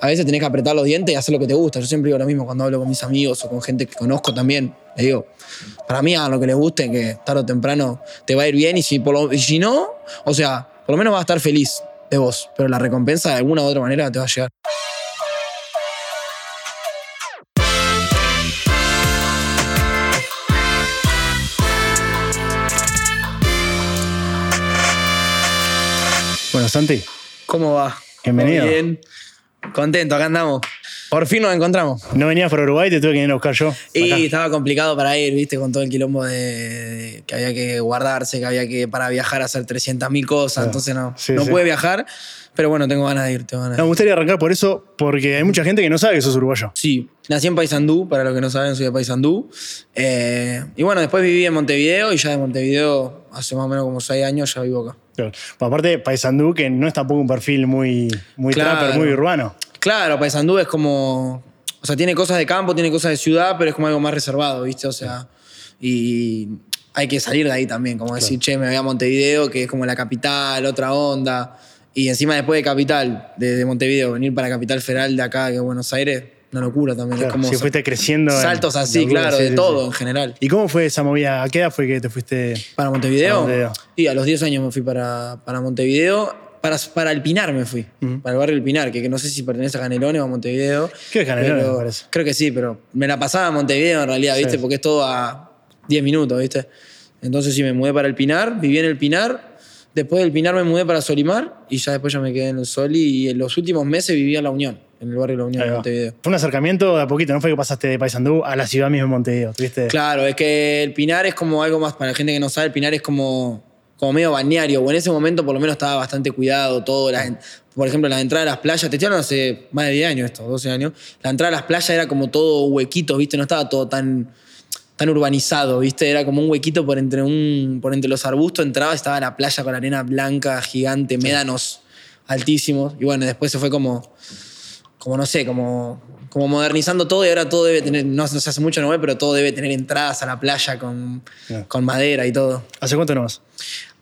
a veces tenés que apretar los dientes y hacer lo que te gusta. Yo siempre digo lo mismo cuando hablo con mis amigos o con gente que conozco también. Le digo, para mí hagan lo que les guste, que tarde o temprano te va a ir bien y si, por lo- y si no, o sea, por lo menos vas a estar feliz de vos, pero la recompensa de alguna u otra manera te va a llegar. Bueno, Santi, ¿Cómo va? Bienvenido. Muy bien. Contento, acá andamos. Por fin nos encontramos. no venías por Uruguay, te tuve que ir a buscar yo. Y Acá. estaba complicado para ir, viste, con todo el quilombo de, de que había que guardarse, que había que para viajar hacer 300.000 cosas, Claro. entonces no, Sí, no sí. pude viajar, pero bueno, tengo ganas de ir, tengo ganas de No, me gustaría arrancar por eso, porque hay mucha gente que no sabe que sos uruguayo. Sí, nací en Paysandú, para los que no saben, soy de Paysandú. Eh, y bueno, después viví en Montevideo y ya de Montevideo, hace más o menos como 6 años, ya vivo acá. Claro. Aparte, Paysandú, que no es tampoco un perfil muy, muy Claro. trapper, muy urbano. Claro, Paysandú es como. O sea, tiene cosas de campo, tiene cosas de ciudad, pero es como algo más reservado, ¿viste? O sea. Y hay que salir de ahí también, como decir, che, me voy a Montevideo, que es como la capital, otra onda. Y encima después de capital, de, de Montevideo, venir para Capital Federal de acá, que es Buenos Aires, una locura también. Claro, es como si fuiste creciendo. en- saltos así, claro, sí, de sí, todo sí. en general. ¿Y cómo fue esa movida? ¿A qué edad fue que te fuiste? ¿Para Montevideo? Para Montevideo. Y a los 10 años me fui para, para Montevideo. Para, para el Pinar me fui, para el barrio El Pinar, que, que no sé si pertenece a Canelones o a Montevideo. Creo que Canelones, pero- me parece. Creo que sí, pero me la pasaba en Montevideo en realidad, Sí. ¿viste? Porque es todo a 10 minutos, ¿viste? Entonces sí, me mudé para el Pinar, viví en el Pinar. Después del Pinar me mudé para Solimar y ya después ya me quedé en el Soli. Y en los últimos meses viví en La Unión, en el barrio La Unión de. Montevideo. Fue un acercamiento de a poquito, no fue que pasaste de Paysandú a la ciudad misma de Montevideo. ¿tuviste? Claro, es que el Pinar es como algo más, para la gente que no sabe, el Pinar es como, como medio balneario, o en ese momento por lo menos estaba bastante cuidado todo. las por ejemplo, las entradas a las playas, te estoy hablando hace más de 10 años esto, 12 años, la entrada a las playas era como todo huequitos, ¿viste? No estaba todo tan, tan urbanizado, ¿viste? Era como un huequito por entre, un, por entre los arbustos, entraba estaba la playa con arena blanca, gigante, médanos altísimos, y bueno, después se fue como como no sé, como, como modernizando todo y ahora todo debe tener, no, no se hace mucho, no pero todo debe tener entradas a la playa con, con madera y todo. ¿Hace cuánto no vas?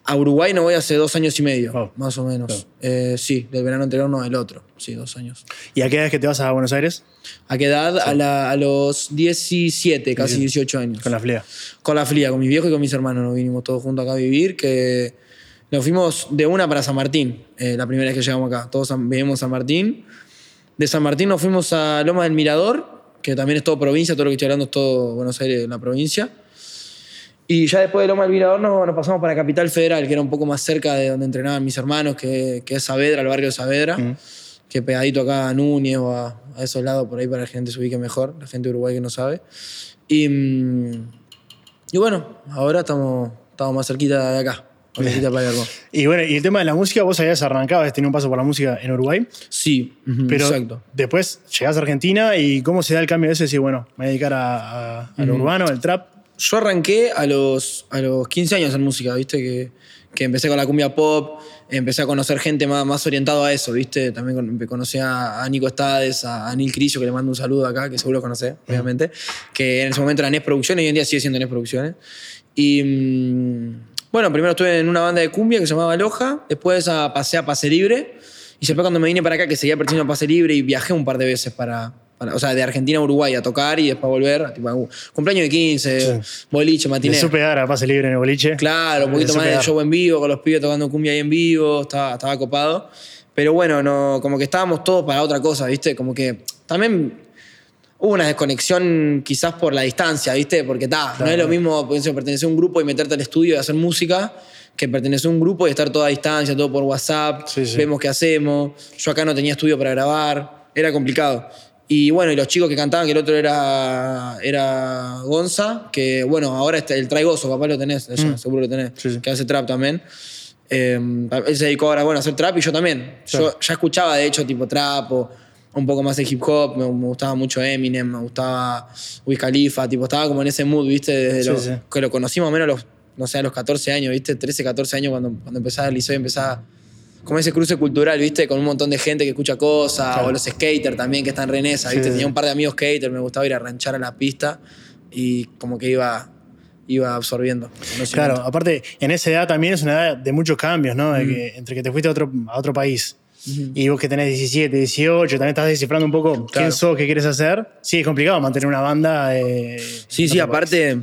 A Uruguay no voy hace dos años y medio, Oh. más o menos. Claro. Eh, sí, del verano anterior no, el otro. Sí, dos años. ¿Y a qué edad es que te vas a Buenos Aires? ¿A qué edad? A, la- a los 17, casi 18 años. Con la flia. Con la flia, con mis viejos y con mis hermanos. Nos vinimos todos juntos acá a vivir, que nos fuimos de una para San Martín, eh, la primera vez que llegamos acá. Todos en San Martín. De San Martín nos fuimos a Loma del Mirador, que también es todo provincia, todo lo que estoy hablando es todo Buenos Aires, la provincia. Y ya después de Loma del Mirador nos, nos pasamos para Capital Federal, que era un poco más cerca de donde entrenaban mis hermanos, que, que es Saavedra, el barrio de Saavedra, que pegadito acá a Núñez o a, a esos lados por ahí para que la gente se ubique mejor, la gente de Uruguay que no sabe. Y, mm, y bueno, ahora estamos, estamos más cerquita de acá, del Hermoso. Y bueno, y el tema de la música, vos habías arrancado, habías tenido un paso por la música en Uruguay, Sí, pero exacto. después llegás a Argentina y cómo se da el cambio de eso decir, bueno, me voy a dedicar a, a- a lo urbano, al trap. Yo arranqué a los, a los 15 años en música, ¿viste? Que, que empecé con la cumbia pop, empecé a conocer gente más, más orientado a eso, ¿viste? También con- conocí a, a Nico Estades, a, a Neil Crisio, que le mando un saludo acá, que seguro lo conocés, obviamente, que en ese momento era NES Producciones y hoy en día sigue siendo NES Producciones. Y mm, bueno, primero estuve en una banda de cumbia que se llamaba Loja, después a, pasé a Pase Libre, y después cuando me vine para acá, que seguía perteneciendo a Pase Libre y viajé un par de veces para, para- o sea, de Argentina a Uruguay a tocar y después volver, tipo, cumpleaños de 15, boliche, Le matiné. supe dar a pase libre en el boliche. Claro, un poquito más de show en vivo, con los pibes tocando cumbia ahí en vivo, estaba, estaba copado. Pero bueno, no, como que estábamos todos para otra cosa, ¿viste? Como que también hubo una desconexión quizás por la distancia, ¿viste? Porque está, no es lo mismo pertenecer a un grupo y meterte al estudio y hacer música que pertenecer a un grupo y estar toda a distancia, todo por WhatsApp, Sí, sí. vemos qué hacemos. Yo acá no tenía estudio para grabar, era complicado. Y bueno, y los chicos que cantaban, que el otro era, era Gonza, que bueno, ahora está el Traigoso, capaz lo tenés, allá, seguro lo tenés, Mm. Sí. que hace trap también. Eh, él se dedicó ahora bueno, a hacer trap y yo también. Claro. Yo ya escuchaba de hecho tipo trap o un poco más de hip hop, me, me gustaba mucho Eminem, me gustaba Wiz Khalifa, tipo estaba como en ese mood, ¿viste? Desde Sí, lo- sí. que lo conocí más o menos a los, no sé, a los 14 años, ¿viste? 13, 14 años cuando, cuando empezaba el liceo y empezaba como ese cruce cultural, ¿viste? Con un montón de gente que escucha cosas, Claro. o los skaters también que están re en esa, ¿viste? Sí. Tenía un par de amigos skaters, me gustaba ir a ranchar a la pista y como que iba, iba absorbiendo. Claro, aparte, en esa edad también es una edad de muchos cambios, ¿no? Mm. Que, entre que te fuiste a otro, a otro país Y vos que tenés 17, 18, también estás descifrando un poco quién sos, qué quieres hacer. Sí, es complicado mantener una banda. eh, Sí, sí, aparte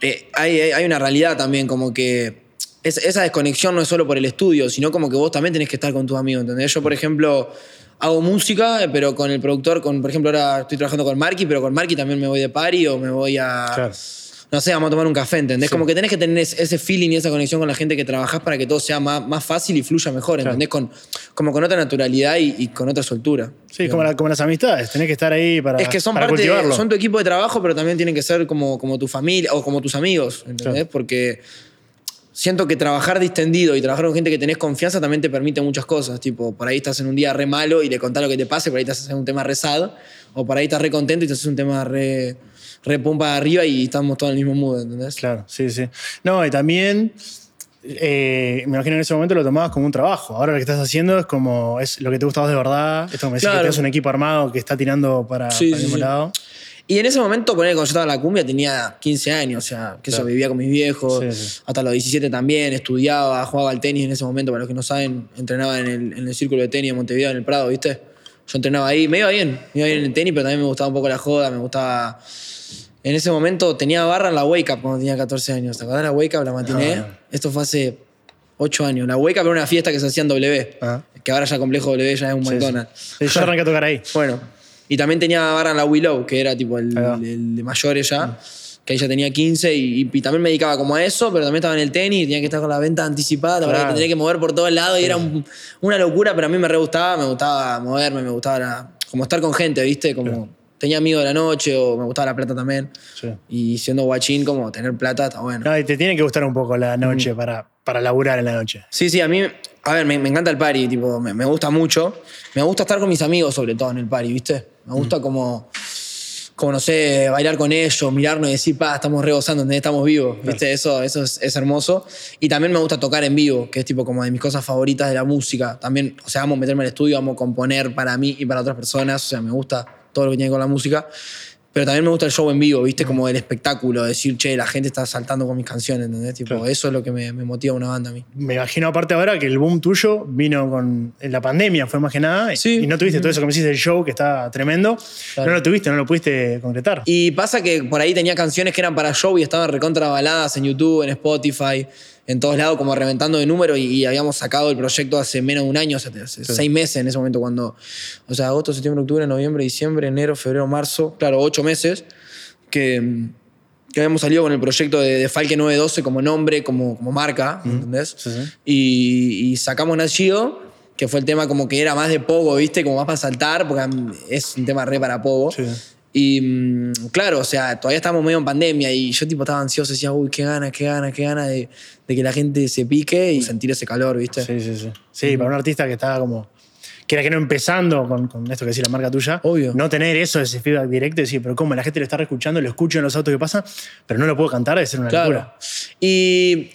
eh, hay, hay- una realidad también, como que es- esa desconexión no es solo por el estudio, sino como que vos también tenés que estar con tus amigos, ¿entendés? Yo, por ejemplo, hago música, eh, pero con el productor, con, por ejemplo, ahora estoy trabajando con Marky, pero con Marky también me voy de party o me voy a... Claro. No sé, vamos a tomar un café, ¿entendés? Sí. Como que tenés que tener ese feeling y esa conexión con la gente que trabajás para que todo sea más, más fácil y fluya mejor, ¿entendés? Con, como con otra naturalidad y, y con otra soltura. Sí, como, la- como las amistades. Tenés que estar ahí para, Es que son para parte, cultivarlo. son tu equipo de trabajo, pero también tienen que ser como, como tu familia o como tus amigos, ¿entendés? Claro. Porque siento que trabajar distendido y trabajar con gente que tenés confianza también te permite muchas cosas. Tipo, por ahí estás en un día re malo y le contás lo que te pase, por ahí estás haciendo un tema re sad, o por ahí estás re contento y te haces un tema re, re pumpa arriba y estamos todos en el mismo mood, ¿entendés? Claro, sí, sí. No, y también, eh, me imagino en ese momento lo tomabas como un trabajo. Ahora lo que estás haciendo es como, es lo que te gusta a vos de verdad. Esto que me decís que Claro. tenés un equipo armado que está tirando para, Sí, para el sí, mismo sí. lado. Y en ese momento, poner cuando yo estaba en la cumbia, tenía 15 años, o sea, que Claro. eso, vivía con mis viejos, Sí, sí. hasta los 17 también, estudiaba, jugaba al tenis en ese momento, para los que no saben, entrenaba en el, en el círculo de tenis de Montevideo, en el Prado, ¿viste? Yo entrenaba ahí, me iba bien, me iba bien en el tenis, pero también me gustaba un poco la joda, me gustaba... En ese momento tenía barra en la Wake Up cuando tenía 14 años, ¿te acordás la Wake Up, la matiné? Ah. Esto fue hace 8 años. La Wake Up era una fiesta que se hacía en W, Ah. que ahora ya complejo W ya es un Sí. McDonald's. Sí, yo arranqué a tocar ahí. Bueno, y también tenía barra en la Willow, que era tipo el, el de mayores ya, que ahí ya tenía 15 y, y también me dedicaba como a eso, pero también estaba en el tenis, tenía que estar con la venta anticipada, la verdad que tenía que mover por todos lados y era un- una locura, pero a mí me re gustaba, me gustaba moverme, me gustaba la- como estar con gente, ¿viste? Como tenía amigos de la noche o me gustaba la plata también. Sí. Y siendo guachín, como tener plata está bueno. No, y te tiene que gustar un poco la noche para, para laburar en la noche. Sí, sí, a mí, a ver, me, me encanta el party, tipo, me, me gusta mucho. Me gusta estar con mis amigos, sobre todo en el party, ¿viste? Me gusta como, como, no sé, bailar con ellos, mirarnos y decir, pa, estamos rebosando, estamos vivos, ¿viste? Eso, eso es, es hermoso. Y también me gusta tocar en vivo, que es tipo como de mis cosas favoritas de la música. También, o sea, amo meterme al estudio, amo componer para mí y para otras personas, o sea, me gusta todo lo que tiene con la música. Pero también me gusta el show en vivo, ¿viste? Como el espectáculo, decir, che, la gente está saltando con mis canciones, ¿entendés? Tipo, Claro. eso es lo que me, me motiva a una banda a mí. Me imagino aparte ahora que el boom tuyo vino con en la pandemia, fue más que nada. y- Sí. Y no tuviste todo eso que me hiciste del show, que está tremendo. Claro. No lo tuviste, no lo pudiste concretar. Y pasa que por ahí tenía canciones que eran para show y estaban recontra baladas en YouTube, en Spotify, en todos lados, como reventando de número. Y, y habíamos sacado el proyecto hace menos de un año, hace seis meses en ese momento, cuando. O sea, agosto, septiembre, octubre, noviembre, diciembre, enero, febrero, marzo. Claro, ocho meses que, que habíamos salido con el proyecto de, de Falke 912 como nombre, como, como marca, ¿entendés? Sí, sí. Y, y sacamos Nachido, que fue el tema como que era más de pogo, ¿viste? Como más para saltar, porque es un tema re para pogo. Sí. Y mm, claro, o sea, todavía estábamos medio en pandemia y yo tipo estaba ansioso, decía, uy, qué ganas, qué ganas, qué ganas de, de que la gente se pique y sentir ese calor, ¿viste? Sí, sí, sí. Sí, para un artista que estaba como. Que era que no empezando con, con esto que decía la marca tuya. Obvio. No tener eso, ese feedback directo y decir, pero ¿cómo? La gente lo está escuchando, lo escucho en los autos que pasan, pero no lo puedo cantar, debe ser una Claro. locura. Y,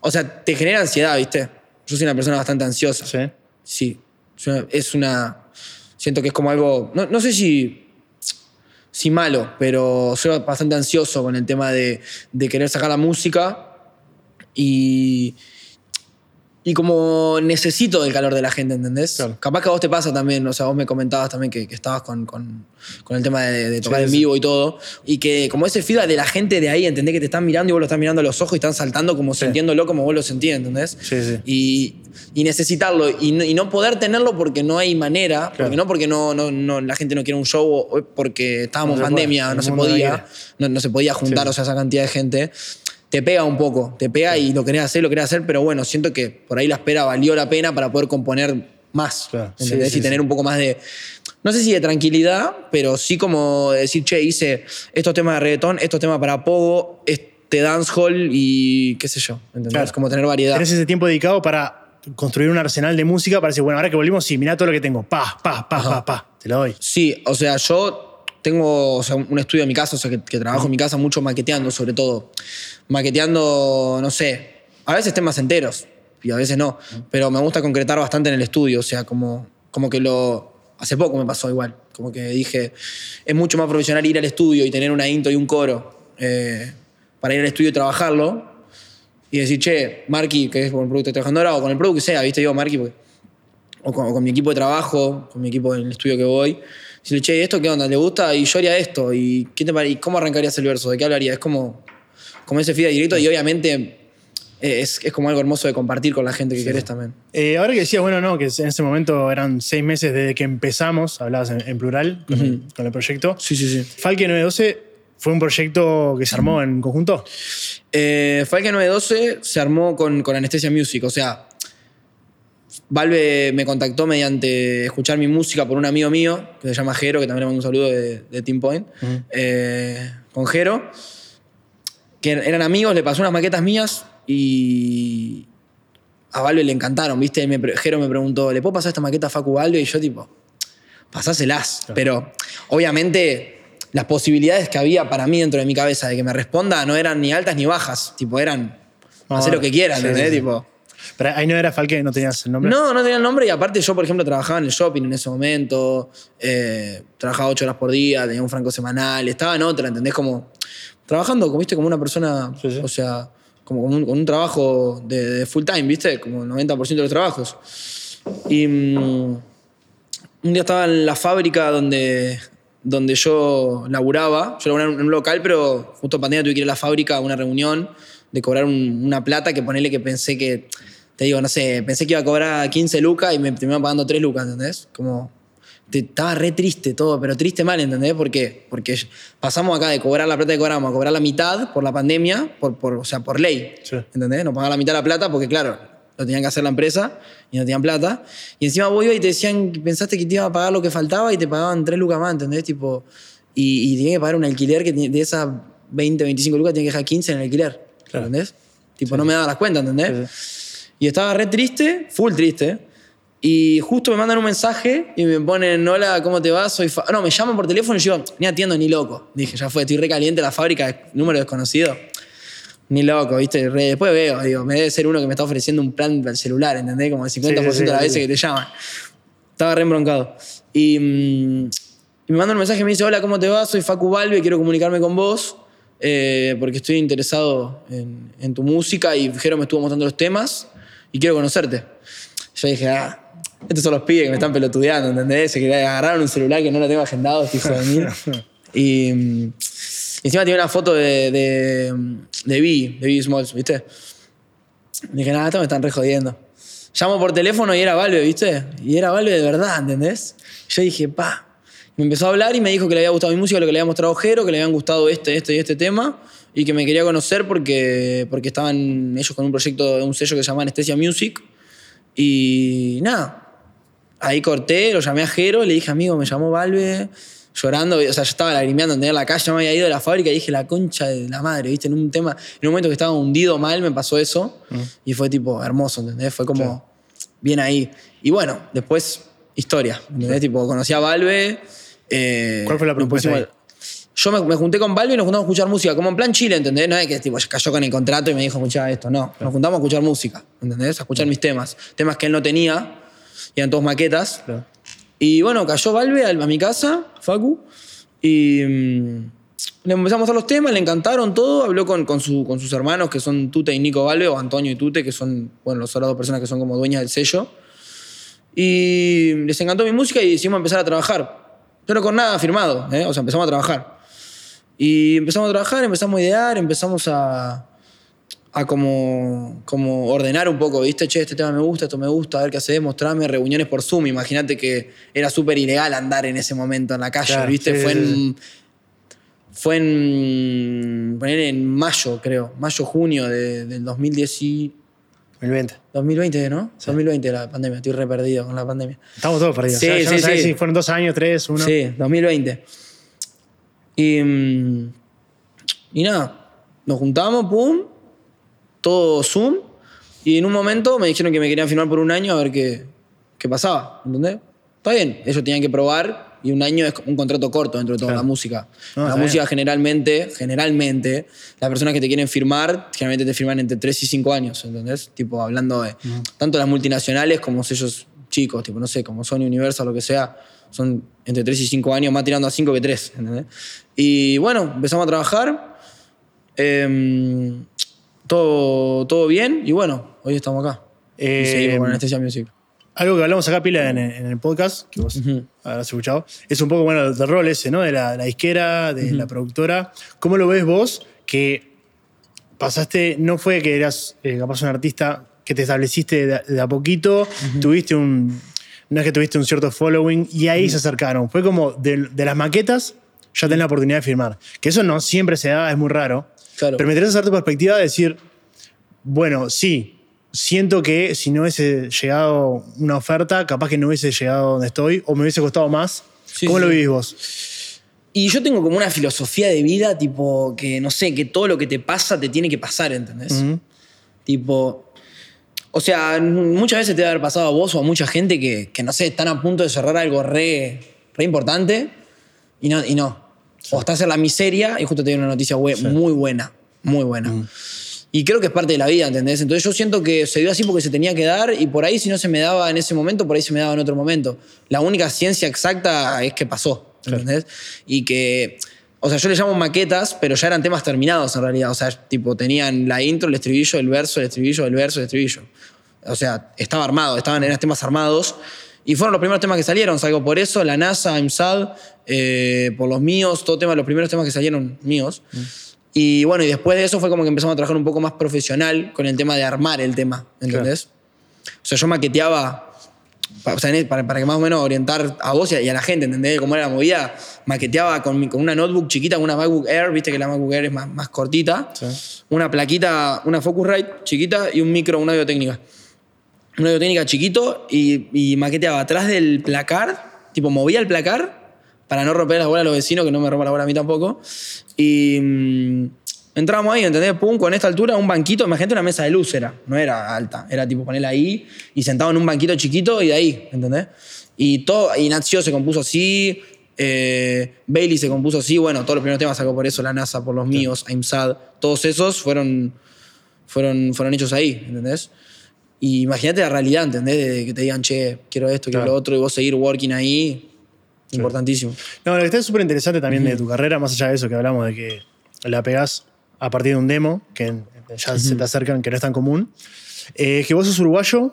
o sea, te genera ansiedad, ¿viste? Yo soy una persona bastante ansiosa. Sí. Sí. Es una- Es una. Siento que es como algo. No, no sé si. Si malo, pero soy bastante ansioso con el tema de, de querer sacar la música y. Y como necesito del calor de la gente, ¿entendés? Claro. Capaz que a vos te pasa también, o sea, vos me comentabas también que, que estabas con, con- con el tema de, de tocar Sí, en sí. vivo y todo. Y que como ese feedback de la gente de ahí, ¿entendés? Que te están mirando y vos lo estás mirando a los ojos y están saltando como sintiéndolo como vos lo sentías, ¿entendés? Sí, sí. Y, y necesitarlo y no, y no poder tenerlo porque no hay manera, Claro. porque no porque no, no, no- la gente no quiere un show porque estábamos No en se puede, pandemia, el no se no podía, no, no se podía juntar, Sí. o sea, esa cantidad de gente. Te pega un poco, te pega y lo querés hacer, lo querés hacer, pero bueno, siento que por ahí la espera valió la pena para poder componer más, Claro. Sí, sí, y tener un poco más de, no sé si de tranquilidad, pero sí como decir, che, hice estos temas de reggaetón, estos temas para pogo, este dancehall y qué sé yo, ¿entendés? Claro. Como tener variedad. Tenés ese tiempo dedicado para construir un arsenal de música para decir, bueno, ahora que volvimos, sí, mirá todo lo que tengo. Pa, pa, pa, pa, pa. Te lo doy. Sí, o sea, yo tengo o sea, un estudio en mi casa, o sea, que, que trabajo en mi casa mucho maqueteando, sobre todo. Maqueteando, no sé, a veces temas enteros y a veces no, pero me gusta concretar bastante en el estudio, o sea, como, como que lo... Hace poco me pasó igual, como que dije, es mucho más profesional ir al estudio y tener una intro y un coro eh, para ir al estudio y trabajarlo y decir, che, Marky, que es con el producto que trabajando ahora, o con el producto que sea, ¿viste? Digo, Marky, o con, o con mi equipo de trabajo, con mi equipo en el estudio que voy, decirle, che, ¿esto qué onda? ¿Le gusta? Y yo haría esto. ¿Y, qué te pare- y cómo arrancarías el verso? ¿De qué hablaría? Es como, como ese feedback directo y obviamente eh, es, es como algo hermoso de compartir con la gente que querés también. Eh, ahora que decías, bueno, no, que en ese momento eran seis meses desde que empezamos, hablabas en, en plural con, el, con el proyecto. Sí, sí, sí. Falke 912 fue un proyecto que se armó en conjunto. Eh, Falke 912 se armó con, con Anestesia Music, o sea, Valve me contactó mediante escuchar mi música por un amigo mío, que se llama Jero, que también le mando un saludo de, de Team Point, eh, con Jero, que eran amigos, le pasó unas maquetas mías y a Valve le encantaron, ¿viste? Y me Jero me preguntó, ¿le puedo pasar esta maqueta a Facu Valve? Y yo tipo, pasáselas. Pero obviamente las posibilidades que había para mí dentro de mi cabeza de que me responda no eran ni altas ni bajas, tipo, eran, Ah, hacer lo que quieran, sí, ¿entendés? sí, sí. Tipo, Pero ahí no era Falke, no tenías el nombre. no, no tenía el nombre y aparte yo, por ejemplo, trabajaba en el shopping en ese momento, eh, trabajaba ocho horas por día, tenía un franco semanal, estaba en otra, ¿entendés? Como trabajando, como, ¿viste? Como una persona, Sí, sí. o sea, como con un, con un trabajo de, de full time, ¿viste? Como el 90% de los trabajos. Y mm, un día estaba en la fábrica donde, donde yo laburaba, yo laburaba en un local, pero justo en pandemia tuve que ir a la fábrica a una reunión de cobrar un- una plata que ponele que pensé que, te digo, no sé, pensé que iba a cobrar 15 lucas y me terminaron pagando 3 lucas, ¿entendés? Como, te- estaba re triste todo, pero triste mal, ¿entendés? Porque, porque pasamos acá de cobrar la plata que cobramos a cobrar la mitad por la pandemia, por, por, o sea, por ley, Sí. ¿entendés? No pagaba la mitad de la plata porque, claro, lo tenían que hacer la empresa y no tenían plata. Y encima vos ibas y te decían, pensaste que te iba a pagar lo que faltaba y te pagaban 3 lucas más, ¿entendés? Tipo, y, y tenías que pagar un alquiler que de esas 20, 25 lucas tenías que dejar 15 en el alquiler, Claro. ¿entendés? Tipo, no me daba las cuentas, ¿entendés? Y estaba re triste, full triste. Y justo me mandan un mensaje y me ponen, hola, ¿cómo te va? Soy fa-". No, me llaman por teléfono y yo, ni atiendo ni loco. Dije, ya fue, estoy re caliente, la fábrica, número desconocido. Ni loco, ¿viste? Re- después veo, digo, me debe ser uno que me está ofreciendo un plan para el celular, ¿entendés? Como el 50% Sí, sí, sí, de las veces que te llaman. Estaba re embroncado. Y, mm, y me mandan un mensaje y me dice, hola, ¿cómo te va? Soy Facu Valve, quiero comunicarme con vos eh, porque estoy interesado en, en tu música y Jero me estuvo mostrando los temas y quiero conocerte. Yo dije, ah, estos son los pibes que me están pelotudeando, ¿entendés? Se querían agarraron un celular que no lo tengo agendado, este hijo de mí. Y mm, encima tiene una foto de, de, de B, de B Smalls, ¿viste? Dije, nada, esto me están re jodiendo. Llamo por teléfono y era Valve, ¿viste? Y era Valve de verdad, ¿entendés? Yo dije, pa. Me empezó a hablar y me dijo que le había gustado mi música, lo que le había mostrado Jero, que le habían gustado este, este y este tema, y que me quería conocer porque, porque estaban ellos con un proyecto de un sello que se llama Anestesia Music. Y nada, ahí corté, lo llamé a Jero, le dije, amigo, me llamó Valve, llorando, o sea, yo estaba lagrimeando en la calle, yo me había ido de la fábrica y dije, la concha de la madre, ¿viste? En un tema, en un momento que estaba hundido mal, me pasó eso, y fue tipo hermoso, ¿entendés? Fue como bien ahí. Y bueno, después, historia, ¿entendés? Tipo, conocí a Valve. eh, ¿Cuál fue la propuesta Yo me, me junté con Valve y nos juntamos a escuchar música, como en plan Chile, ¿entendés? No es que tipo, cayó con el contrato y me dijo, escuchá esto, no. Nos juntamos a escuchar música, ¿entendés? A escuchar mis temas. Temas que él no tenía, y eran todos maquetas. Claro. Y bueno, cayó al- a mi casa, Facu, y mm, le empezamos a los temas, le encantaron todo, habló con, con, su- con sus hermanos que son Tute y Nico Valve, o Antonio y Tute, que son, bueno, las otras dos personas que son como dueñas del sello. Y les encantó mi música y decidimos empezar a trabajar. Pero con nada firmado, ¿eh? o sea, empezamos a trabajar. Y empezamos a trabajar, empezamos a idear, empezamos a, a como, como ordenar un poco, ¿viste? Che, este tema me gusta, esto me gusta, a ver qué haces, mostrame reuniones por Zoom. Imagínate que era súper ilegal andar en ese momento en la calle, Claro, ¿viste? sí, fue, sí, en, fue en. poner en mayo, creo, mayo, junio de- del 2010 y- 2020. 2020, ¿no? 2020 la pandemia, estoy re perdido con la pandemia. Estamos todos perdidos. Sí, O sea, sí, no sí. si fueron dos años, tres, uno. Sí, 2020. Y, mm, y nada, nos juntamos, pum, todo Zoom, y en un momento me dijeron que me querían firmar por un año a ver qué, qué pasaba, ¿entendés? Está bien, ellos tenían que probar y un año es un contrato corto dentro de toda Claro. la música. No, la música bien. generalmente, generalmente, las personas que te quieren firmar, generalmente te firman entre 3 y 5 años, ¿entendés? Tipo, hablando de tanto las multinacionales como sellos chicos, tipo, no sé, como Sony Universal, lo que sea, son entre 3 y 5 años, más tirando a 5 que 3, ¿entendés? Y bueno, empezamos a trabajar, em, todo, todo bien, y bueno, hoy estamos acá. Eh, y seguimos con Anestesia Music. Algo que hablamos acá, Pila, en, en el podcast, que vos habrás escuchado, es un poco, bueno, del rol ese, ¿no? De la, la disquera, de la productora. ¿Cómo lo ves vos que pasaste, no fue que eras eh, capaz un artista que te estableciste de, de a poquito, tuviste un, no es que tuviste un cierto following y ahí se acercaron. Fue como de, de las maquetas, ya tenés la oportunidad de firmar. Que eso no siempre se da, es muy raro. Claro. Pero me interesa hacer tu perspectiva de decir, bueno, sí, siento que si no hubiese llegado una oferta, capaz que no hubiese llegado donde estoy o me hubiese costado más. Sí, ¿Cómo sí. lo vivís vos? Y yo tengo como una filosofía de vida, tipo, que no sé, que todo lo que te pasa te tiene que pasar, ¿entendés? Tipo. O sea, muchas veces te debe haber pasado a vos o a mucha gente que, que, no sé, están a punto de cerrar algo re, re importante y no. Y no. O estás en la miseria y justo te viene una noticia bue- muy buena, muy buena. Y creo que es parte de la vida, ¿entendés? Entonces yo siento que se dio así porque se tenía que dar y por ahí si no se me daba en ese momento, por ahí se me daba en otro momento. La única ciencia exacta es que pasó, ¿entendés? Y que, o sea, yo le llamo maquetas, pero ya eran temas terminados en realidad. O sea, tipo, tenían la intro, el estribillo, el verso, el estribillo, el verso, el estribillo. O sea, estaba armado, estaban eran temas armados. Y fueron los primeros temas que salieron, salgo por eso, La NASA, I'm Sad, eh, por los míos, todo tema, los primeros temas que salieron míos. Y bueno, y después de eso fue como que empezamos a trabajar un poco más profesional con el tema de armar el tema, ¿entendés? O sea, yo maqueteaba, o sea, en- para, para que más o menos orientar a vos y a, la gente, ¿entendés? Cómo era la movida, maqueteaba con, una notebook chiquita, una MacBook Air, viste que la MacBook Air es más, más cortita, una plaquita, una Focusrite chiquita y un micro, una audio técnica. Una audio técnica chiquito y, y maqueteaba atrás del placar, tipo movía el placar para no romper las bolas a los vecinos, que no me rompa la bola a mí tampoco. Y entrábamos ahí, ¿entendés? Pum, con esta altura, un banquito, imagínate una mesa de luz era, no era alta, era tipo ponerla ahí y sentado en un banquito chiquito y de ahí, ¿entendés? Y todo, y Natsio se compuso así, eh, Bailey se compuso así, bueno, todos los primeros temas sacó por eso, La NASA, por los míos, I'm Sad, todos esos fueron, fueron, fueron hechos ahí, ¿entendés? Y imagínate la realidad, ¿entendés? De que te digan, che, quiero esto, quiero Claro. lo otro, y vos seguir working ahí, importantísimo. No, lo que está súper interesante también de tu carrera, más allá de eso que hablamos de que la pegás a partir de un demo, que ya se te acercan, que no es tan común, eh, que vos sos uruguayo,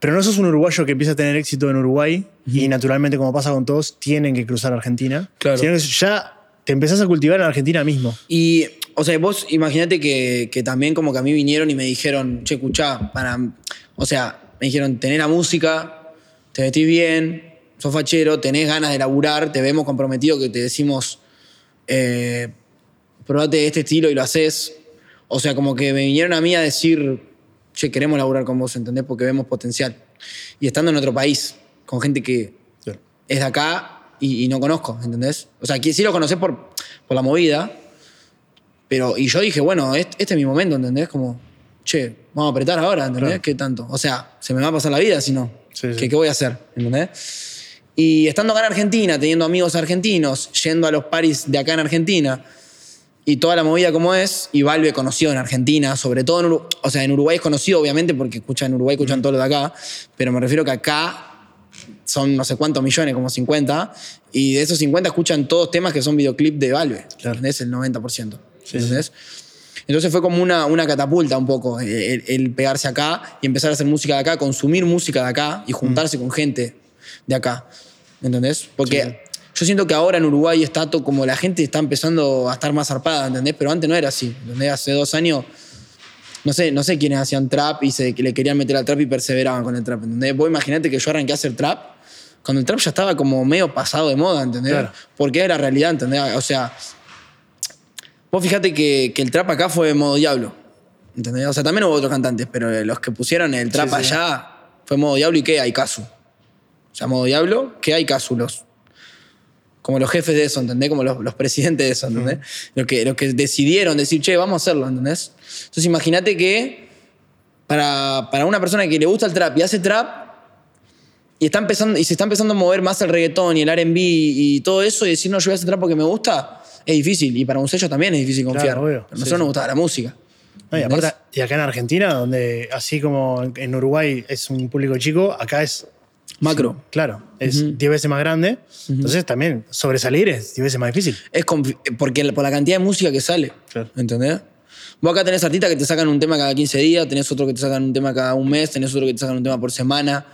pero no sos un uruguayo que empieza a tener éxito en Uruguay y naturalmente, como pasa con todos, tienen que cruzar Argentina. Claro. Sino que ya te empezás a cultivar en Argentina mismo. Y, o sea, vos imaginate que, que también como que a mí vinieron y me dijeron, che, escuchá, para, o sea, me dijeron, tenés la música, te vestís bien, sos fachero, tenés ganas de laburar, te vemos comprometido que te decimos, eh, probate este estilo y lo haces. O sea, como que me vinieron a mí a decir, che, queremos laburar con vos, ¿entendés? Porque vemos potencial. Y estando en otro país, con gente que es de acá y, y no conozco, ¿entendés? O sea, que sí lo conocés por, por la movida, pero, y yo dije, bueno, este, este es mi momento, ¿entendés? Como, che, vamos a apretar ahora, ¿entendés? Claro. ¿Qué tanto? O sea, se me va a pasar la vida si no. Sí, sí. ¿Qué, qué voy a hacer? ¿Entendés? Y estando acá en Argentina, teniendo amigos argentinos, yendo a los paris de acá en Argentina, y toda la movida como es, y Valve conocido en Argentina, sobre todo en Uruguay, o sea, en Uruguay es conocido obviamente porque escuchan en Uruguay, escuchan todo lo de acá, pero me refiero que acá son no sé cuántos millones, como 50, y de esos 50 escuchan todos temas que son videoclip de Valve, Claro. ¿entendés? El 90%, ¿entendés? Entonces fue como una, una catapulta un poco el, el pegarse acá y empezar a hacer música de acá, consumir música de acá y juntarse con gente de acá. ¿Entendés? Porque Sí, sí. Yo siento que ahora en Uruguay está todo como la gente está empezando a estar más zarpada, ¿entendés? Pero antes no era así. ¿entendés? Hace dos años, no sé, no sé quiénes hacían trap y se, que le querían meter al trap y perseveraban con el trap, ¿entendés? Vos imaginate que yo arranqué a hacer trap cuando el trap ya estaba como medio pasado de moda, ¿entendés? Claro. Porque era realidad, ¿entendés? O sea, Vos fíjate que, que el trap acá fue modo diablo. ¿Entendés? O sea, también hubo otros cantantes, pero los que pusieron el trap Sí, sí. allá fue modo diablo y qué hay caso. O sea, modo diablo, ¿qué hay caso? Los, como los jefes de eso, ¿entendés? Como los, los presidentes de eso, ¿entendés? Los, que, los que decidieron decir, che, vamos a hacerlo, ¿entendés? Entonces imagínate que para, para una persona que le gusta el trap y hace trap, y, está empezando, y se está empezando a mover más el reggaetón y el RB y todo eso, y decir, no, yo voy a hacer trap porque me gusta, es difícil. Y para un sello también es difícil Claro, confiar. obvio. Pero a nosotros sí. nos gustaba la música. No, y y acá en Argentina, donde así como en Uruguay es un público chico, acá es Macro. Claro, es 10 veces más grande. Entonces también sobresalir es 10 veces más difícil. Es porque por la cantidad de música que sale. Claro. ¿Entendés? Vos acá tenés artistas que te sacan un tema cada 15 días, tenés otro que te sacan un tema cada un mes, tenés otro que te sacan un tema por semana.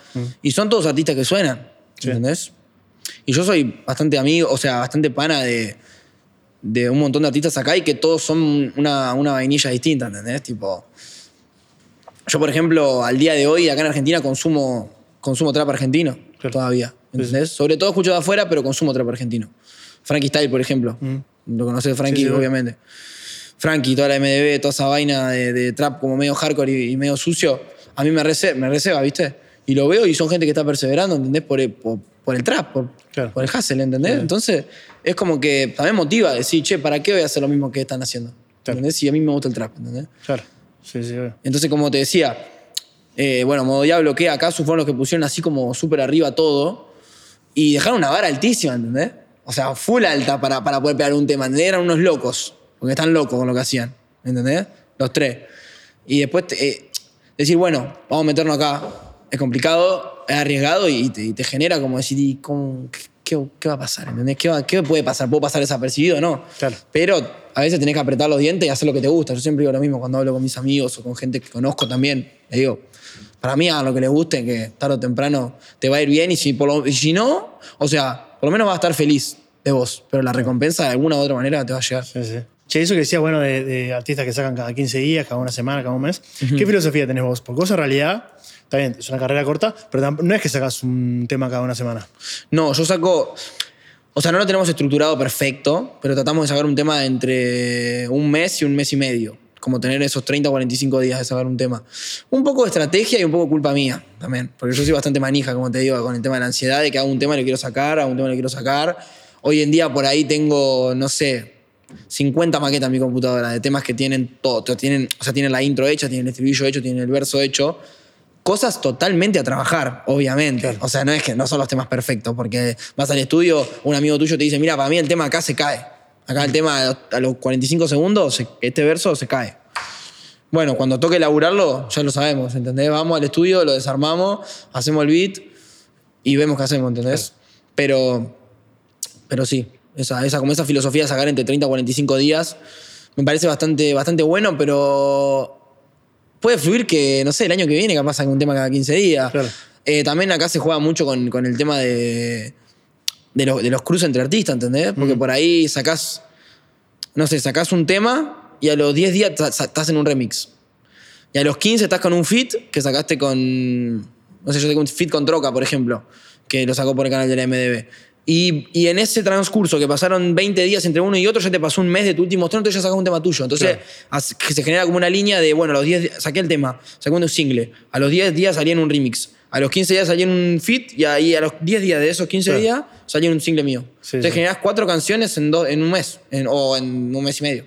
Y son todos artistas que suenan, ¿entendés? Y yo soy bastante amigo, o sea, bastante pana de, de un montón de artistas acá y que todos son una, una vainilla distinta, ¿entendés? Tipo, yo, por ejemplo, al día de hoy, acá en Argentina, consumo, consumo trap argentino todavía, ¿entendés? Sobre todo escucho de afuera, pero consumo trap argentino. Frankie Style, por ejemplo. Lo conoces, Frankie, Sí, sí, obviamente. Frankie, toda la MDB, toda esa vaina de, de trap como medio hardcore y, y medio sucio, a mí me, rece, me receba, ¿viste? Y lo veo y son gente que está perseverando, ¿entendés? Por el, por, por el trap, por, Claro. por el hustle, ¿entendés? Entonces, es como que también motiva a decir, che, ¿para qué voy a hacer lo mismo que están haciendo? Claro. ¿Entendés? Si a mí me gusta el trap, ¿entendés? Claro. Sí, sí. Entonces, como te decía, eh, bueno, Modo Diablo, que acaso fueron los que pusieron así como súper arriba todo y dejaron una vara altísima, ¿entendés? O sea, full alta para, para poder pegar un tema, ¿entendés? Eran unos locos, porque están locos con lo que hacían, ¿entendés? Los tres. Y después eh, decir, bueno, vamos a meternos acá. Es complicado, es arriesgado y te, y te genera como decir, ¿y cómo- qué, qué va a pasar? ¿Entendés? ¿Qué, va- ¿Qué puede pasar? ¿Puedo pasar desapercibido o no? Claro. Pero a veces tenés que apretar los dientes y hacer lo que te gusta. Yo siempre digo lo mismo cuando hablo con mis amigos o con gente que conozco también. Le digo, para mí hagan lo que les guste, que tarde o temprano te va a ir bien y si, por lo- y si no, o sea, por lo menos vas a estar feliz de vos. Pero la recompensa de alguna u otra manera te va a llegar. Sí, sí. Che, eso que decías, bueno, de, de artistas que sacan cada 15 días, cada una semana, cada un mes. ¿Qué filosofía tenés vos? Porque vos en realidad, está bien, es una carrera corta, pero no es que sacas un tema cada una semana. No, yo saco. O sea, no lo tenemos estructurado perfecto, pero tratamos de sacar un tema entre un mes y un mes y medio. Como tener esos 30 o 45 días de sacar un tema. Un poco de estrategia y un poco culpa mía también. Porque yo soy bastante manija, como te digo, con el tema de la ansiedad, de que hago un tema y lo quiero sacar, hago un tema y lo quiero sacar. Hoy en día por ahí tengo, no sé, 50 maquetas en mi computadora de temas que tienen todo. Tienen, o sea, tienen la intro hecha, tienen el estribillo hecho, tienen el verso hecho cosas totalmente a trabajar, obviamente. O sea, no es que no son los temas perfectos, porque vas al estudio, un amigo tuyo te dice, mira, para mí el tema acá se cae. Acá el tema a los, a los 45 segundos, se- este verso se cae. Bueno, cuando toque laburarlo, ya lo sabemos, ¿entendés? Vamos al estudio, lo desarmamos, hacemos el beat y vemos qué hacemos, ¿entendés? Pero, pero sí, esa, esa, como esa filosofía de sacar entre 30 y 45 días me parece bastante, bastante bueno, pero puede fluir que, no sé, el año que viene capaz un tema cada 15 días. Claro. Eh, también acá se juega mucho con, con el tema de, de, los- de los cruces entre artistas, ¿entendés? Porque por ahí sacás, no sé, sacás un tema y a los 10 días estás en un remix. Y a los 15 estás con un fit que sacaste con, no sé, yo tengo un fit con Troca, por ejemplo, que lo sacó por el canal de la MDB. Y, y en ese transcurso que pasaron 20 días entre uno y otro, ya te pasó un mes de tu último estreno, entonces ya sacas un tema tuyo. Entonces Claro. se genera como una línea de, bueno, a los 10 di- saqué el tema, saqué un single, a los 10 días salía en un remix, a los 15 días salía en un fit y ahí a los 10 días de esos 15 Claro. días en un single mío. Sí, entonces sí. generás cuatro canciones en, do- en un mes en- o en un mes y medio.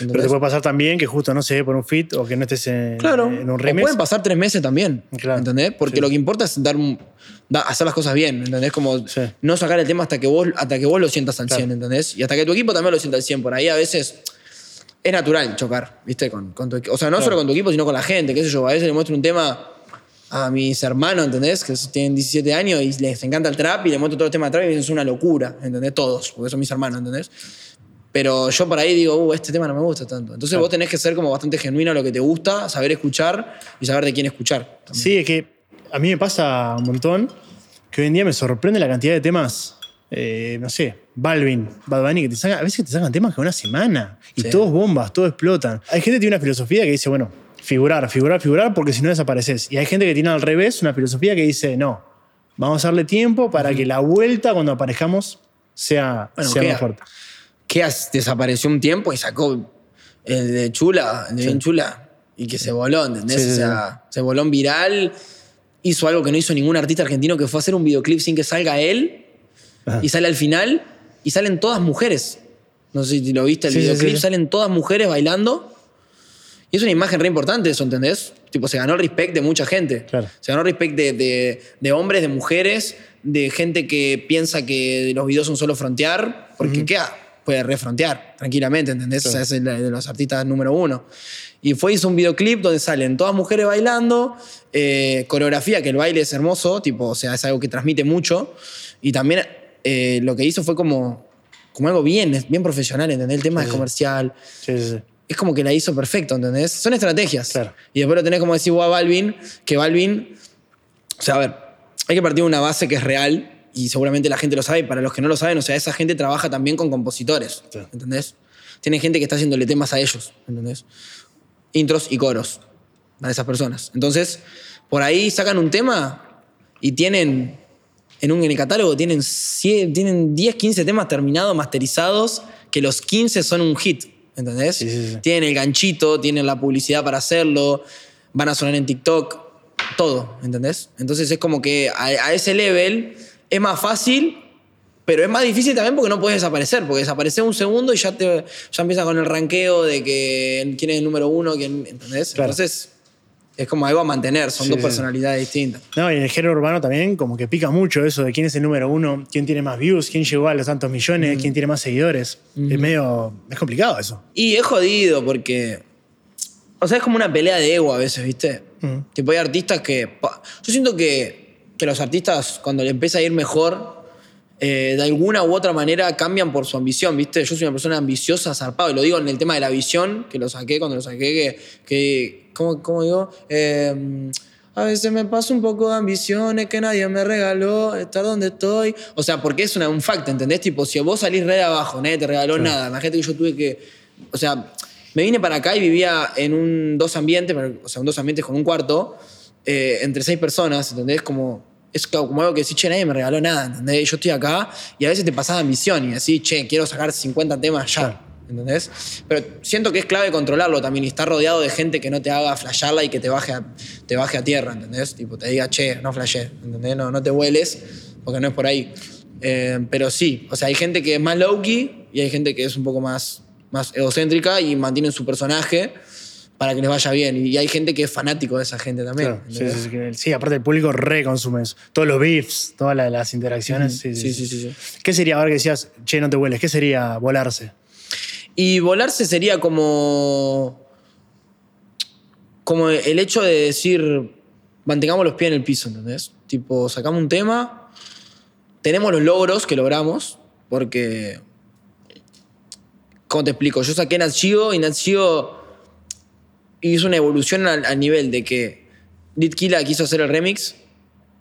Pero te puede pasar también que justo no se dé por un fit o que no estés en, Claro. en un remix. pueden pasar tres meses también. Claro. ¿Entendés? Porque Sí. lo que importa es dar da- hacer las cosas bien. ¿Entendés? Como no sacar el tema hasta que vos, hasta que vos lo sientas al Claro. 100. ¿Entendés? Y hasta que tu equipo también lo sienta al 100. Por ahí a veces es natural chocar, ¿viste? Con, con tu o sea, no Claro. solo con tu equipo, sino con la gente. ¿Qué sé yo? A veces le muestro un tema a mis hermanos, ¿entendés? Que tienen 17 años y les encanta el trap y les muestro todo el tema de trap y me dicen es una locura, ¿entendés? Todos, porque son mis hermanos, ¿entendés? Pero yo por ahí digo, uh, este tema no me gusta tanto. Entonces Claro. vos tenés que ser como bastante genuino a lo que te gusta, saber escuchar y saber de quién escuchar. también. Sí, es que a mí me pasa un montón que hoy en día me sorprende la cantidad de temas, eh, no sé, Balvin, Bad Bunny, que te sacan, a veces te sacan temas que una semana y Sí. todos bombas, todos explotan. Hay gente que tiene una filosofía que dice, bueno, figurar, figurar, figurar, porque si no desapareces. Y hay gente que tiene al revés una filosofía que dice, no, vamos a darle tiempo para que la vuelta cuando aparezcamos sea, Bueno, sea más fuerte. Que as- desapareció un tiempo y sacó el de Chula, el de Bien Chula, y que se voló, ¿entendés? Sí, sí, o sea, se voló en viral, hizo algo que no hizo ningún artista argentino, que fue hacer un videoclip sin que salga él, Ajá. y sale al final, y salen todas mujeres. No sé si lo viste, el videoclip, salen todas mujeres bailando. Y es una imagen re importante eso, ¿entendés? Tipo, se ganó el respect de mucha gente. Claro. Se ganó el respect de, de- de hombres, de mujeres, de gente que piensa que los videos son solo frontear, porque ¿qué? ha? Puede refrontear tranquilamente, ¿entendés? Claro. O sea, es el de los artistas número uno. Y fue, hizo un videoclip donde salen todas mujeres bailando, eh, coreografía, que el baile es hermoso, tipo, o sea, es algo que transmite mucho. Y también eh, lo que hizo fue como, como algo bien, bien profesional, ¿entendés? El tema es comercial, Sí, sí, sí. Es como que la hizo perfecto, ¿entendés? Son estrategias. Claro. Y después lo tenés como decir a Balvin, que Balvin, o sea, a ver, hay que partir de una base que es real y seguramente la gente lo sabe, y para los que no lo saben, o sea, esa gente trabaja también con compositores, Sí. ¿entendés? Tiene gente que está haciéndole temas a ellos, ¿entendés? Intros y coros a esas personas. Entonces, por ahí sacan un tema y tienen, en un en el catálogo, tienen, cie- tienen 10, 15 temas terminados, masterizados, que los 15 son un hit, ¿entendés? Sí, sí, sí. Tienen el ganchito, tienen la publicidad para hacerlo, van a sonar en TikTok, todo, ¿entendés? Entonces es como que a, a ese level es más fácil, pero es más difícil también porque no puedes desaparecer, porque desapareces un segundo y ya, te, ya empieza con el ranqueo de que quién es el número uno, quién, ¿entendés? Claro. Entonces es como algo a mantener, son Sí, dos personalidades distintas. No, y en el género urbano también como que pica mucho eso de quién es el número uno, quién tiene más views, quién llegó a los tantos millones, quién tiene más seguidores. Es medio... Es complicado eso. Y es jodido porque. O sea, es como una pelea de ego a veces, ¿viste? Tipo, hay artistas que. Yo siento que, que los artistas, cuando le empieza a ir mejor, eh, de alguna u otra manera cambian por su ambición, ¿viste? Yo soy una persona ambiciosa, zarpado, y lo digo en el tema de la visión, que lo saqué cuando lo saqué, que. que ¿cómo, cómo digo? Eh, a veces me pasa un poco de ambiciones que nadie me regaló, estar donde estoy. O sea, porque es una- un fact, ¿entendés? Tipo, si vos salís re de abajo, nadie te regaló nada. Imagínate que yo tuve que. O sea, me vine para acá y vivía en un dos ambientes, o sea, un dos ambientes con un cuarto, eh, entre seis personas, ¿entendés? Como, es como algo que decís, che, nadie me regaló nada, ¿entendés? Yo estoy acá y a veces te pasás ambición y decís, che, quiero sacar 50 temas ya. ¿Entendés? Pero siento que es clave controlarlo también y estar rodeado de gente que no te haga flashearla y que te baje a, te baje a tierra, ¿entendés? Tipo, te diga, che, no flashé, ¿entendés? No, no te hueles porque no es por ahí. Eh, pero sí, o sea, hay gente que es más low-key y hay gente que es un poco más, más egocéntrica y mantienen su personaje para que les vaya bien. Y hay gente que es fanático de esa gente también. Claro, sí, ¿entendés? sí, sí, que- sí, aparte el público reconsume eso. Todos los beefs, todas la- las interacciones. sí, Sí, sí, sí, sí. ¿Qué sería, ahora que decías, che, no te hueles? ¿Qué sería volarse? Y volarse sería como. como el hecho de decir. mantengamos los pies en el piso, ¿entendés? Tipo, sacamos un tema, tenemos los logros que logramos, porque. ¿Cómo te explico? Yo saqué Nat y Nat hizo una evolución al, al nivel de que Litkila quiso hacer el remix,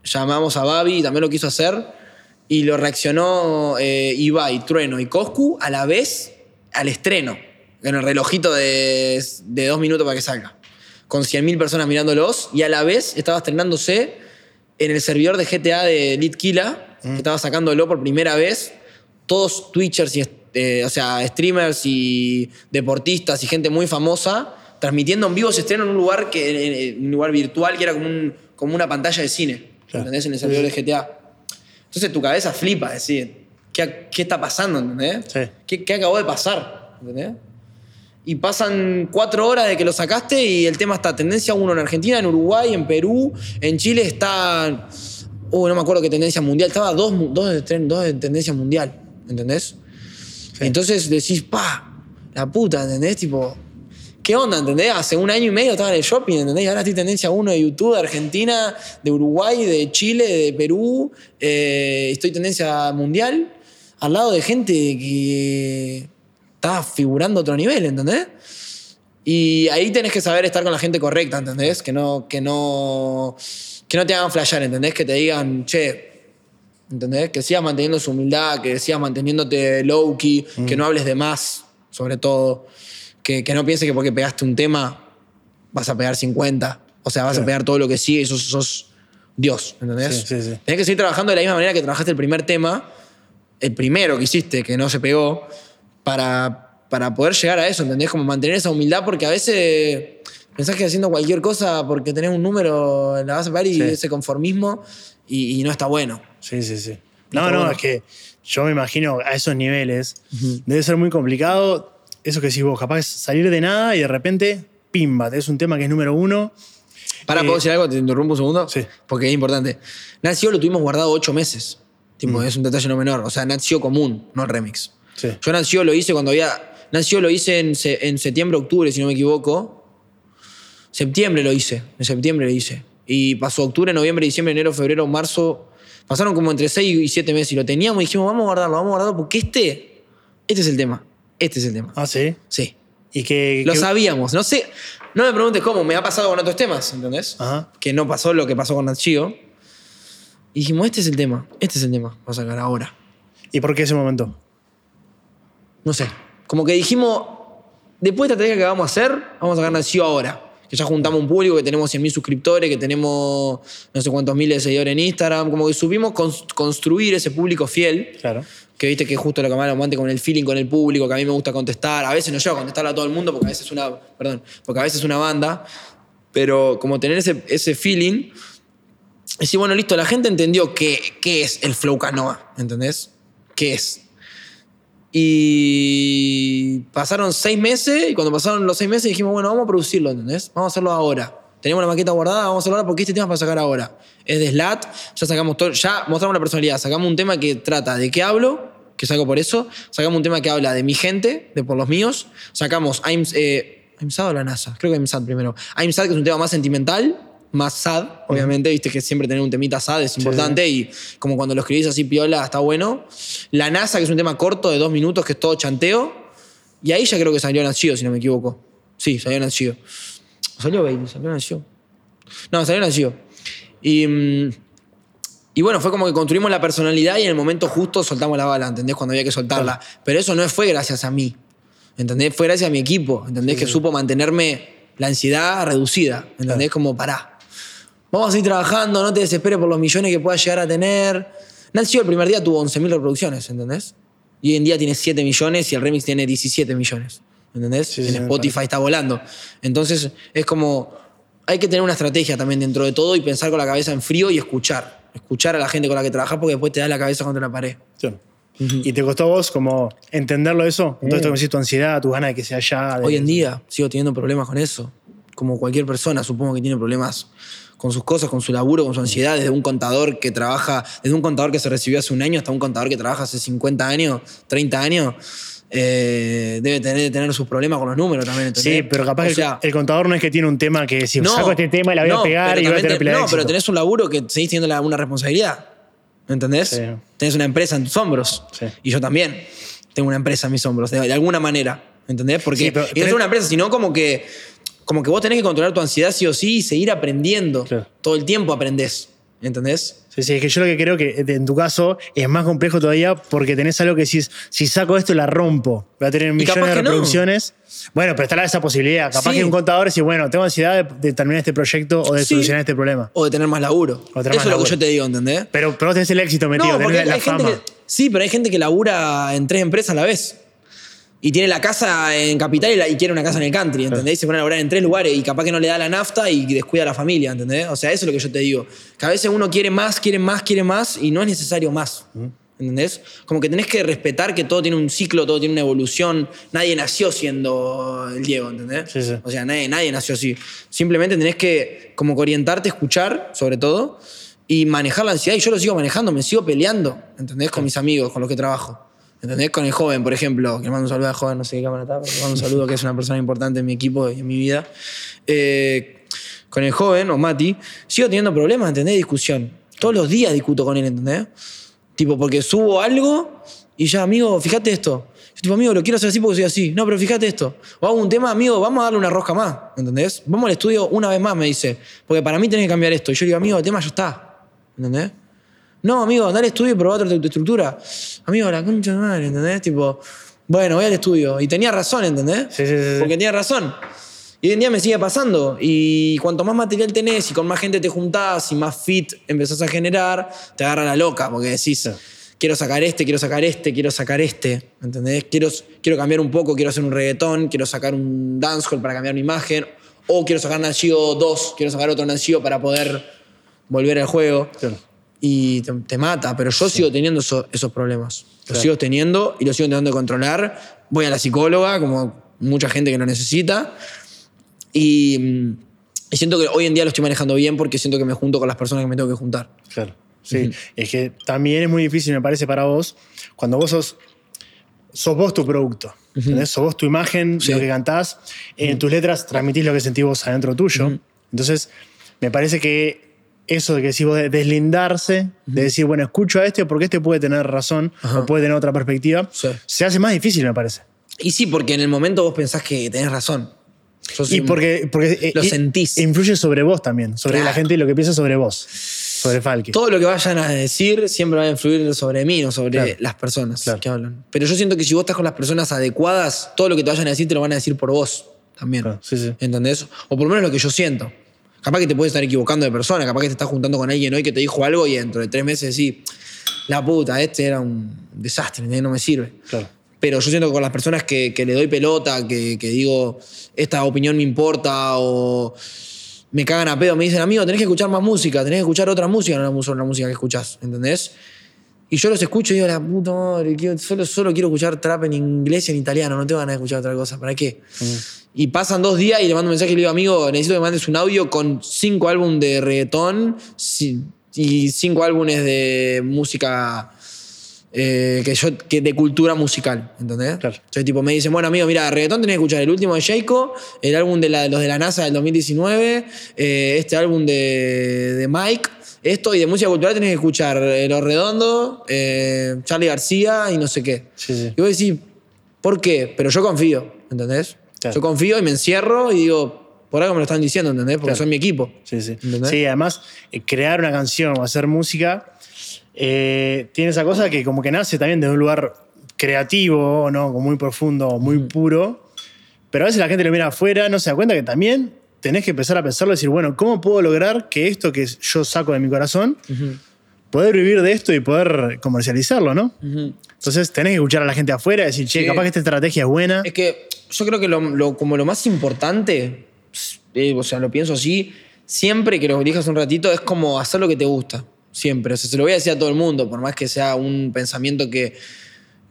llamamos a Babi y también lo quiso hacer, y lo reaccionó eh, Ibai, Trueno y Coscu a la vez al estreno, en el relojito de, de dos minutos para que salga, con 100.000 personas mirándolos, y a la vez estaba estrenándose en el servidor de GTA de Litkila, que estaba sacándolo por primera vez, todos Twitchers y eh, o sea, streamers y deportistas y gente muy famosa transmitiendo en vivo ese estreno en un lugar que en un lugar virtual que era como, un- como una pantalla de cine, Claro. ¿entendés? En el servidor de GTA. Entonces tu cabeza flipa, decir, ¿qué, qué está pasando? ¿Entendés? Sí. ¿Qué, qué acabó de pasar? ¿Entendés? Y pasan cuatro horas de que lo sacaste y el tema está tendencia 1 en Argentina, en Uruguay, en Perú, en Chile está. Uh, no me acuerdo qué tendencia mundial. Estaba dos, mu- dos, de, tren- dos de tendencia mundial. ¿Entendés? Entonces decís, pa, la puta, ¿entendés? Tipo, ¿qué onda? ¿Entendés? Hace un año y medio estaba en el shopping, ¿entendés? Y ahora estoy tendencia 1 de YouTube, de Argentina, de Uruguay, de Chile, de Perú. eh, estoy tendencia mundial al lado de gente que está figurando a otro nivel, ¿entendés? Y ahí tenés que saber estar con la gente correcta, ¿entendés? Que no, que no, que no te hagan flashear, ¿entendés? Que te digan, che, ¿entendés? Que sigas manteniendo su humildad, que sigas manteniéndote low-key, que no hables de más, sobre todo. Que, que no pienses que porque pegaste un tema vas a pegar 50. O sea, vas Claro. a pegar todo lo que sigue y sos, sos Dios, ¿entendés? Sí, sí, sí. Tenés que seguir trabajando de la misma manera que trabajaste el primer tema, el primero que hiciste, que no se pegó, para, para poder llegar a eso, ¿entendés? Como mantener esa humildad, porque a veces pensás que haciendo cualquier cosa porque tenés un número la vas a pegar y Sí. ese conformismo y, y no está bueno. Sí, sí, sí. No, no, bueno. es que yo me imagino a esos niveles debe ser muy complicado. Eso que decís vos, capaz es salir de nada y de repente, pimba, tenés un tema que es número uno. Para, Eh, ¿puedo decir algo? ¿Te interrumpo un segundo? Sí. Porque es importante. Nació lo tuvimos guardado ocho meses. Tipo, es un detalle no menor. O sea, nació común, no el remix. Sí. Yo nació lo hice cuando había. Nació lo hice en, en septiembre, octubre, si no me equivoco. Septiembre lo hice. En septiembre lo hice. Y pasó octubre, noviembre, diciembre, enero, febrero, marzo. Pasaron como entre seis y siete meses y lo teníamos y dijimos, vamos a guardarlo, vamos a guardarlo porque este. Este es el tema. Este es el tema. Ah, sí. Sí. Y que. Lo que- sabíamos. No sé, no me preguntes cómo, me ha pasado con otros temas, ¿entendés? Ajá. Que no pasó lo que pasó con Nachio. Y dijimos, este es el tema, este es el tema, va a sacar ahora. ¿Y por qué ese momento? No sé. Como que dijimos, después de esta tarea que vamos a hacer, vamos a sacar Nachio ahora. Que ya juntamos un público, que tenemos 100.000 suscriptores, que tenemos no sé cuántos miles de seguidores en Instagram. Como que supimos cons- construir ese público fiel. Claro. Que viste que justo lo que hablamos antes con el feeling con el público, que a mí me gusta contestar. A veces no llego a contestarle a todo el mundo porque a veces es una, perdón, porque a veces es una banda, pero como tener ese, ese feeling, decir, bueno, listo, la gente entendió qué, qué es el Flow Canoa, ¿entendés? ¿Qué es? Y pasaron seis meses, y cuando pasaron los seis meses dijimos, bueno, vamos a producirlo, ¿entendés? Vamos a hacerlo ahora. Tenemos la maqueta guardada, vamos a hacerlo ahora porque este tema es para sacar ahora. Es de Slat, ya sacamos todo, ya mostramos la personalidad, sacamos un tema que trata de qué hablo, que saco por eso, sacamos un tema que habla de mi gente, de por los míos, sacamos I'm, eh, I'm Sad o la NASA, creo que I'm Sad primero. I'm que es un tema más sentimental, más sad, obviamente, viste que siempre tener un temita sad es importante y como cuando lo escribís así piola está bueno. La NASA, que es un tema corto de dos minutos, que es todo chanteo. Y ahí ya creo que salió Nacido, si no me equivoco. Sí, salió Nacido. ¿O Salió Baby, salió Nacido. No, salió Nacido. Y, mm, y bueno, fue como que construimos la personalidad y en el momento justo soltamos la bala, ¿entendés? Cuando había que soltarla. Pero eso no fue gracias a mí, ¿entendés? Fue gracias a mi equipo, ¿entendés? que supo mantenerme la ansiedad reducida, ¿entendés? Como pará. Vamos a seguir trabajando, no te desesperes por los millones que puedas llegar a tener. Nancy el primer día tuvo 11.000 reproducciones, ¿entendés? Y hoy en día tiene 7 millones y el remix tiene 17 millones, ¿entendés? Sí, en Spotify está volando. Entonces es como, hay que tener una estrategia también dentro de todo y pensar con la cabeza en frío y escuchar. Escuchar a la gente con la que trabajas porque después te da la cabeza contra la pared. ¿Y te costó a vos como entenderlo eso? Con todo esto que me decís, tu ansiedad, tu ganas de que sea ya. de- Hoy en día sigo teniendo problemas con eso. Como cualquier persona, supongo que tiene problemas con sus cosas, con su laburo, con su ansiedad, desde un contador que trabaja, desde un contador que se recibió hace un año hasta un contador que trabaja hace 50 años, 30 años, eh, debe tener, tener sus problemas con los números también. ¿entendés? Sí, pero capaz O el- contador no es que tiene un tema que si saco este tema y la voy a no, pegar y voy a tener No, pero tenés un laburo que seguís teniendo la- una responsabilidad. ¿Entendés? Sí. Tenés una empresa en tus hombros. Sí. Y yo también tengo una empresa en mis hombros, de, de alguna manera. ¿Entendés? Porque Sí, pero y no es una empresa, sino como que, como que vos tenés que controlar tu ansiedad sí o sí y seguir aprendiendo. Claro. Todo el tiempo aprendés. ¿Entendés? Sí, sí, es que yo lo que creo que en tu caso es más complejo todavía porque tenés algo que decís, si saco esto la rompo, voy a tener millones de no. reproducciones. Bueno, pero está esa posibilidad. Capaz Sí. que un contador dice, bueno, tengo ansiedad de, de terminar este proyecto o de Sí. solucionar este problema. O de tener más laburo. Eso más es lo que yo te digo, ¿entendés? Pero, pero vos tenés el éxito metido, No, tenés la, fama. que, sí, pero hay gente que labura en tres empresas a la vez. Y tiene la casa en Capital y, la- y quiere una casa en el country, ¿entendés? Y se pone a laburar en tres lugares y capaz que no le da la nafta y descuida a la familia, ¿entendés? O sea, eso es lo que yo te digo. Que a veces uno quiere más, quiere más, quiere más y no es necesario más. ¿Entendés? Como que tenés que respetar que todo tiene un ciclo, todo tiene una evolución. Nadie nació siendo el Diego, ¿entendés? Sí, sí. O sea, nadie, nadie nació así. Simplemente tenés que como que orientarte, escuchar, sobre todo, y manejar la ansiedad. Y yo lo sigo manejando, me sigo peleando, ¿entendés? Con mis amigos, con los que trabajo. ¿Entendés? Con el joven, por ejemplo, que le mando un saludo al joven, no sé qué cámara está, pero le mando un saludo que es una persona importante en mi equipo y en mi vida. Eh, con el joven, o Mati, sigo teniendo problemas, ¿entendés? Discusión. Todos los días discuto con él, ¿entendés? Tipo, porque subo algo y ya, amigo, fíjate esto. Yo, tipo, amigo, lo quiero hacer así porque soy así. No, pero fíjate esto. O hago un tema, amigo, vamos a darle una rosca más, ¿entendés? Vamos al estudio una vez más, me dice. Porque para mí tenés que cambiar esto. Y yo digo, amigo, el tema ya está. ¿Entendés? No, amigo, andá al estudio y probá otra tu estructura. Amigo, la concha de madre, ¿entendés? Tipo, bueno, voy al estudio. Y tenía razón, ¿entendés? Sí, sí, sí. Porque tenía razón. Y hoy en día me sigue pasando. Y cuanto más material tenés y con más gente te juntás y más fit empezás a generar, te agarra la loca. Porque decís, quiero sacar este, quiero sacar este, quiero sacar este. ¿Entendés? Quiero, quiero cambiar un poco, quiero hacer un reggaetón, quiero sacar un dancehall para cambiar mi imagen. O quiero sacar Nachio 2, quiero sacar otro Nachio para poder volver al juego. Claro. Y te, te mata. Pero yo sigo teniendo eso- esos problemas. Los Claro. sigo teniendo y los sigo intentando controlar. Voy a la psicóloga, como mucha gente que lo necesita. Y, mm, y siento que hoy en día lo estoy manejando bien porque siento que me junto con las personas que me tengo que juntar. Claro. Sí, es que también es muy difícil, me parece, para vos, cuando vos sos, sos vos tu producto. ¿entendés? Sos vos tu imagen, Sí. lo que cantás. En tus letras transmitís lo que sentís vos adentro tuyo. Entonces, me parece que eso de que decís vos de deslindarse, de decir, bueno, escucho a este porque este puede tener razón o puede tener otra perspectiva, Sí. se hace más difícil, me parece. Y sí, porque en el momento vos pensás que tenés razón. Y porque, porque Lo eh, sentís. influye sobre vos también, sobre Claro. la gente y lo que piensa sobre vos, sobre Falke. Todo lo que vayan a decir siempre va a influir sobre mí, no sobre Claro. las personas Claro. que hablan. Pero yo siento que si vos estás con las personas adecuadas, todo lo que te vayan a decir te lo van a decir por vos también. Sí, sí. ¿Entendés? O por lo menos lo que yo siento. Capaz que te puedes estar equivocando de persona, capaz que te estás juntando con alguien hoy que te dijo algo y dentro de tres meses decís, la puta, este era un desastre, no me sirve. Claro. Pero yo siento que con las personas que, que le doy pelota, que, que digo, esta opinión me importa o me cagan a pedo, me dicen, amigo, tenés que escuchar más música, tenés que escuchar otra música, no la, la música que escuchás, ¿entendés? Y yo los escucho y digo, la puta madre, solo, solo quiero escuchar trap en inglés y en italiano, no tengo ganas de escuchar otra cosa, ¿para qué? Y pasan dos días y le mando un mensaje y le digo, amigo, necesito que me mandes un audio con cinco álbumes de reggaetón y cinco álbumes de música eh, que yo, que de cultura musical, ¿entendés? Claro. Entonces, tipo, me dicen, bueno, amigo, mira, reggaetón tenés que escuchar el último de Jayco, el álbum de la- los de la NASA del 2019, eh, este álbum de, de Mike, esto, y de música cultural tenés que escuchar eh, Los Redondos, eh, Charlie García y no sé qué. Sí, sí. Y vos decís, ¿por qué? Pero yo confío, ¿entendés? Claro. Yo confío y me encierro y digo, por algo me lo están diciendo, ¿entendés? Porque Claro. son mi equipo. Sí, sí. ¿Entendés? Sí, además, eh, crear una canción o hacer música eh, tiene esa cosa que como que nace también de un lugar creativo, ¿no? Como muy profundo, muy puro. Pero a veces la gente lo mira afuera, no se da cuenta que también tenés que empezar a pensarlo y decir, bueno, ¿cómo puedo lograr que esto que yo saco de mi corazón, poder vivir de esto y poder comercializarlo, ¿no? Entonces tenés que escuchar a la gente afuera y decir, che, Sí. capaz que esta estrategia es buena. Es que yo creo que lo, lo- como lo más importante, eh, o sea, lo pienso así, siempre que lo dije hace un ratito, es como hacer lo que te gusta. Siempre. O sea, se lo voy a decir a todo el mundo, por más que sea un pensamiento que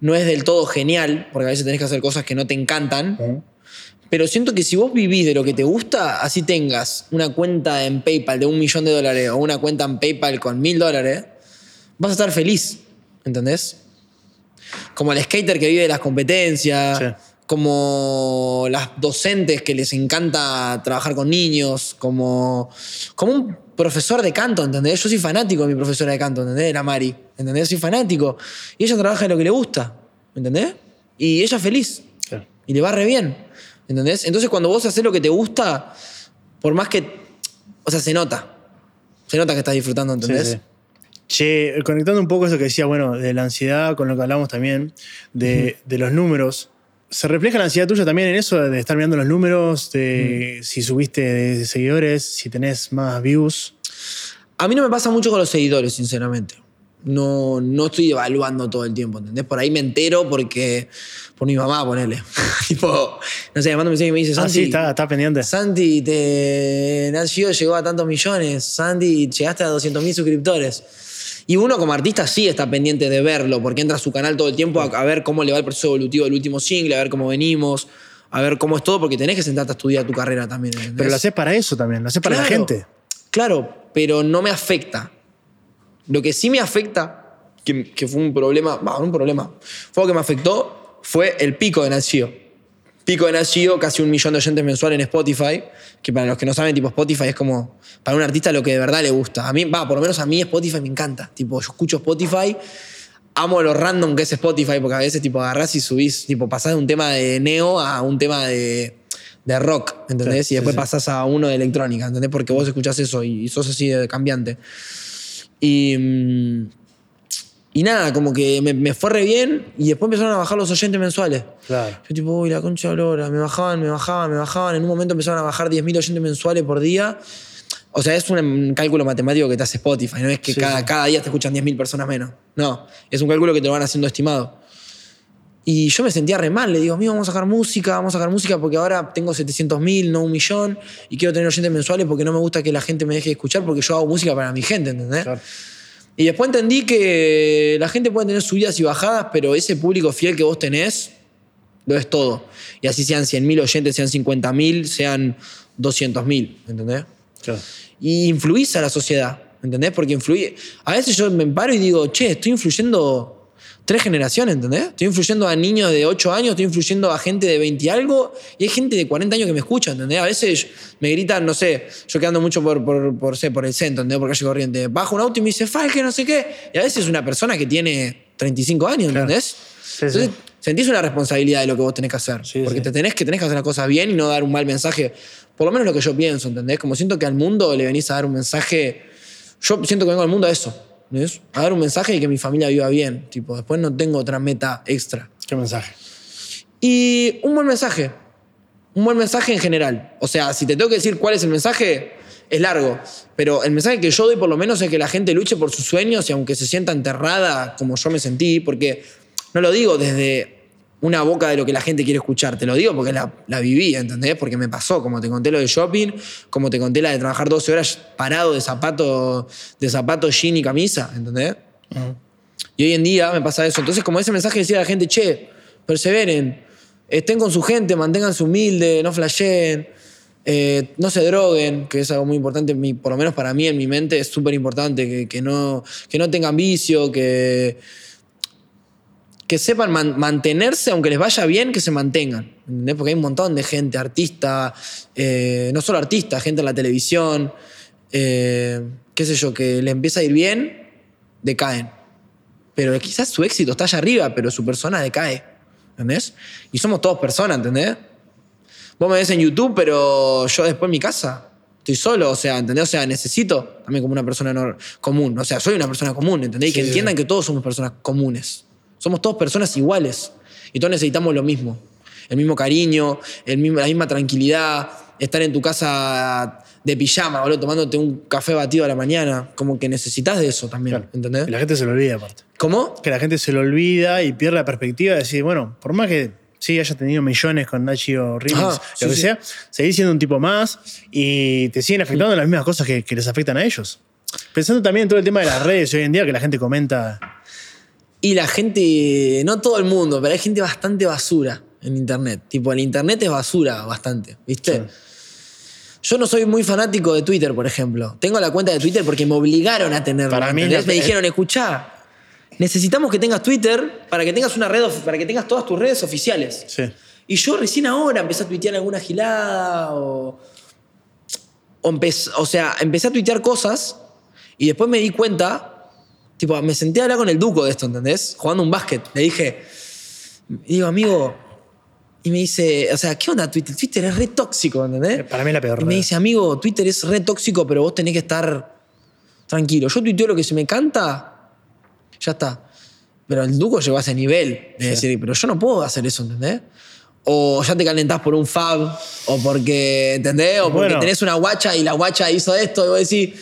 no es del todo genial, porque a veces tenés que hacer cosas que no te encantan. Ujú. Pero siento que si vos vivís de lo que te gusta, así tengas una cuenta en PayPal de un millón de dólares o una cuenta en PayPal con mil dólares, vas a estar feliz. ¿Entendés? Como el skater que vive de las competencias, Sí. Como las docentes que les encanta trabajar con niños, como, como un profesor de canto, ¿entendés? Yo soy fanático de mi profesora de canto, ¿entendés? La Mari, ¿entendés? Soy fanático. Y ella trabaja en lo que le gusta, ¿entendés? Y ella es feliz Claro. y le va re bien. ¿Entendés? Entonces, cuando vos haces lo que te gusta, por más que. O sea, se nota. Se nota que estás disfrutando, ¿entendés? Sí, sí. Che, conectando un poco eso que decía, bueno, de la ansiedad, con lo que hablamos también, de, de los números. ¿Se refleja la ansiedad tuya también en eso de estar mirando los números, de si subiste de seguidores, si tenés más views? A mí no me pasa mucho con los seguidores, sinceramente. No, no estoy evaluando todo el tiempo, ¿entendés? Por ahí me entero porque. Por mi mamá, ponele. tipo, no sé, me manda un mensaje y me dice, Ah, Santi. sí, está, está pendiente. Santi, te nació, llegó a tantos millones. Santi, llegaste a 200 mil suscriptores. Y uno como artista sí está pendiente de verlo, porque entra a su canal todo el tiempo a, a ver cómo le va el proceso evolutivo del último single, a ver cómo venimos, a ver cómo es todo, porque tenés que sentarte a estudiar tu carrera también. ¿entendés? Pero lo haces para eso también, lo haces para la gente. Claro, pero no me afecta. Lo que sí me afecta, que, que fue un problema, no un problema, fue lo que me afectó, fue el pico de Nacio. Pico de Nacio, casi un millón de oyentes mensuales en Spotify, que para los que no saben, tipo Spotify es como para un artista lo que de verdad le gusta. A mí, va, por lo menos a mí Spotify me encanta. Tipo, yo escucho Spotify, amo lo random que es Spotify, porque a veces tipo agarrás y subís, tipo pasás de un tema de neo a un tema de, de rock, ¿entendés? Sí, y después sí, sí. pasás a uno de electrónica, ¿entendés? Porque vos escuchás eso y, y sos así de cambiante. Y, mm, y nada, como que me, me fue re bien y después empezaron a bajar los oyentes mensuales. Claro. Yo tipo, uy, la concha de lora, me bajaban, me bajaban, me bajaban. En un momento empezaron a bajar 10.000 oyentes mensuales por día. O sea, es un, un cálculo matemático que te hace Spotify, no es que Sí, cada, cada día te escuchan 10.000 personas menos. No, es un cálculo que te lo van haciendo estimado. Y yo me sentía re mal, le digo, amigo, vamos a sacar música, vamos a sacar música porque ahora tengo 700.000, no un millón, y quiero tener oyentes mensuales porque no me gusta que la gente me deje de escuchar porque yo hago música para mi gente, ¿entendés? Claro. Y después entendí que la gente puede tener subidas y bajadas, pero ese público fiel que vos tenés lo es todo. Y así sean 100.000 oyentes, sean 50.000, sean 200.000, ¿entendés? Claro. Y influís a la sociedad, ¿entendés? Porque influí. A veces yo me paro y digo, che, estoy influyendo tres generaciones, ¿entendés? Estoy influyendo a niños de 8 años, estoy influyendo a gente de 20 y algo, y hay gente de 40 años que me escucha, ¿entendés? A veces me gritan, no sé, yo que ando mucho por, por, por, sé, por el centro, ¿entendés? Por calle corriente. Bajo un auto y me dice, Falque, no sé qué. Y a veces es una persona que tiene 35 años, Claro. ¿entendés? Sí, sí. Entonces, sentís una responsabilidad de lo que vos tenés que hacer. Sí, porque te tenés que, tenés que hacer las cosas bien y no dar un mal mensaje. Por lo menos lo que yo pienso, ¿entendés? Como siento que al mundo le venís a dar un mensaje. Yo siento que vengo al mundo a eso. A dar un mensaje y que mi familia viva bien. Tipo, después no tengo otra meta extra. ¿Qué mensaje? Y un buen mensaje. Un buen mensaje en general. O sea, si te tengo que decir cuál es el mensaje, es largo. Pero el mensaje que yo doy por lo menos es que la gente luche por sus sueños y aunque se sienta enterrada como yo me sentí, porque no lo digo desde una boca de lo que la gente quiere escuchar, te lo digo porque la, la viví, ¿entendés? Porque me pasó, como te conté lo de shopping, como te conté la de trabajar 12 horas parado de zapato, de zapato, jean y camisa, ¿entendés? Y hoy en día me pasa eso. Entonces, como ese mensaje decía a la gente, che, perseveren, estén con su gente, manténganse humildes, no flasheen, eh, no se droguen, que es algo muy importante, mi- por lo menos para mí en mi mente es súper importante, que, que no, que no tengan vicio, que, que sepan man- mantenerse, aunque les vaya bien, que se mantengan. ¿entendés? Porque hay un montón de gente, artista, eh, no solo artista, gente en la televisión, eh, qué sé yo, que le empieza a ir bien, decaen. Pero quizás su éxito está allá arriba, pero su persona decae. ¿Entendés? Y somos todos personas, ¿entendés? Vos me ves en YouTube, pero yo después en mi casa estoy solo, o sea, ¿entendés? O sea, necesito también como una persona nor- común. O sea, soy una persona común, ¿entendés? Y que Sí, sí, entiendan que todos somos personas comunes. Somos todos personas iguales. Y todos necesitamos lo mismo. El mismo cariño, el mismo, la misma tranquilidad, estar en tu casa de pijama, boludo, tomándote un café batido a la mañana. Como que necesitas de eso también, Claro. ¿entendés? Y la gente se lo olvida, aparte. ¿Cómo? Que la gente se lo olvida y pierde la perspectiva de decir, bueno, por más que sí haya tenido millones con Nachi o sí, lo que sí. sea, seguís siendo un tipo más y te siguen afectando las mismas cosas que, que les afectan a ellos. Pensando también en todo el tema de las redes hoy en día, que la gente comenta. Y la gente, no todo el mundo, pero hay gente bastante basura en internet. Tipo, el internet es basura bastante, ¿viste? Sí. Yo no soy muy fanático de Twitter, por ejemplo. Tengo la cuenta de Twitter porque me obligaron a tenerla. Para mí la- me dijeron, escuchá, necesitamos que tengas Twitter para que tengas una red, para que tengas todas tus redes oficiales. Sí. Y yo recién ahora empecé a tuitear alguna gilada o. O, empecé- o sea, empecé a tuitear cosas y después me di cuenta. Tipo, me senté a hablar con el Duco de esto, ¿entendés? Jugando un básquet. Le dije. Y digo, amigo. Y me dice, o sea, ¿qué onda Twitter? Twitter es re tóxico, ¿entendés? Para mí es la peor Y me red. dice, amigo, Twitter es re tóxico, pero vos tenés que estar tranquilo. Yo tuiteo lo que se me canta, ya está. Pero el Duco llegó a ese nivel de decir, pero yo no puedo hacer eso, ¿entendés? O ya te calentás por un fab, o porque, ¿entendés? O porque Bueno. tenés una guacha y la guacha hizo esto, y vos decís,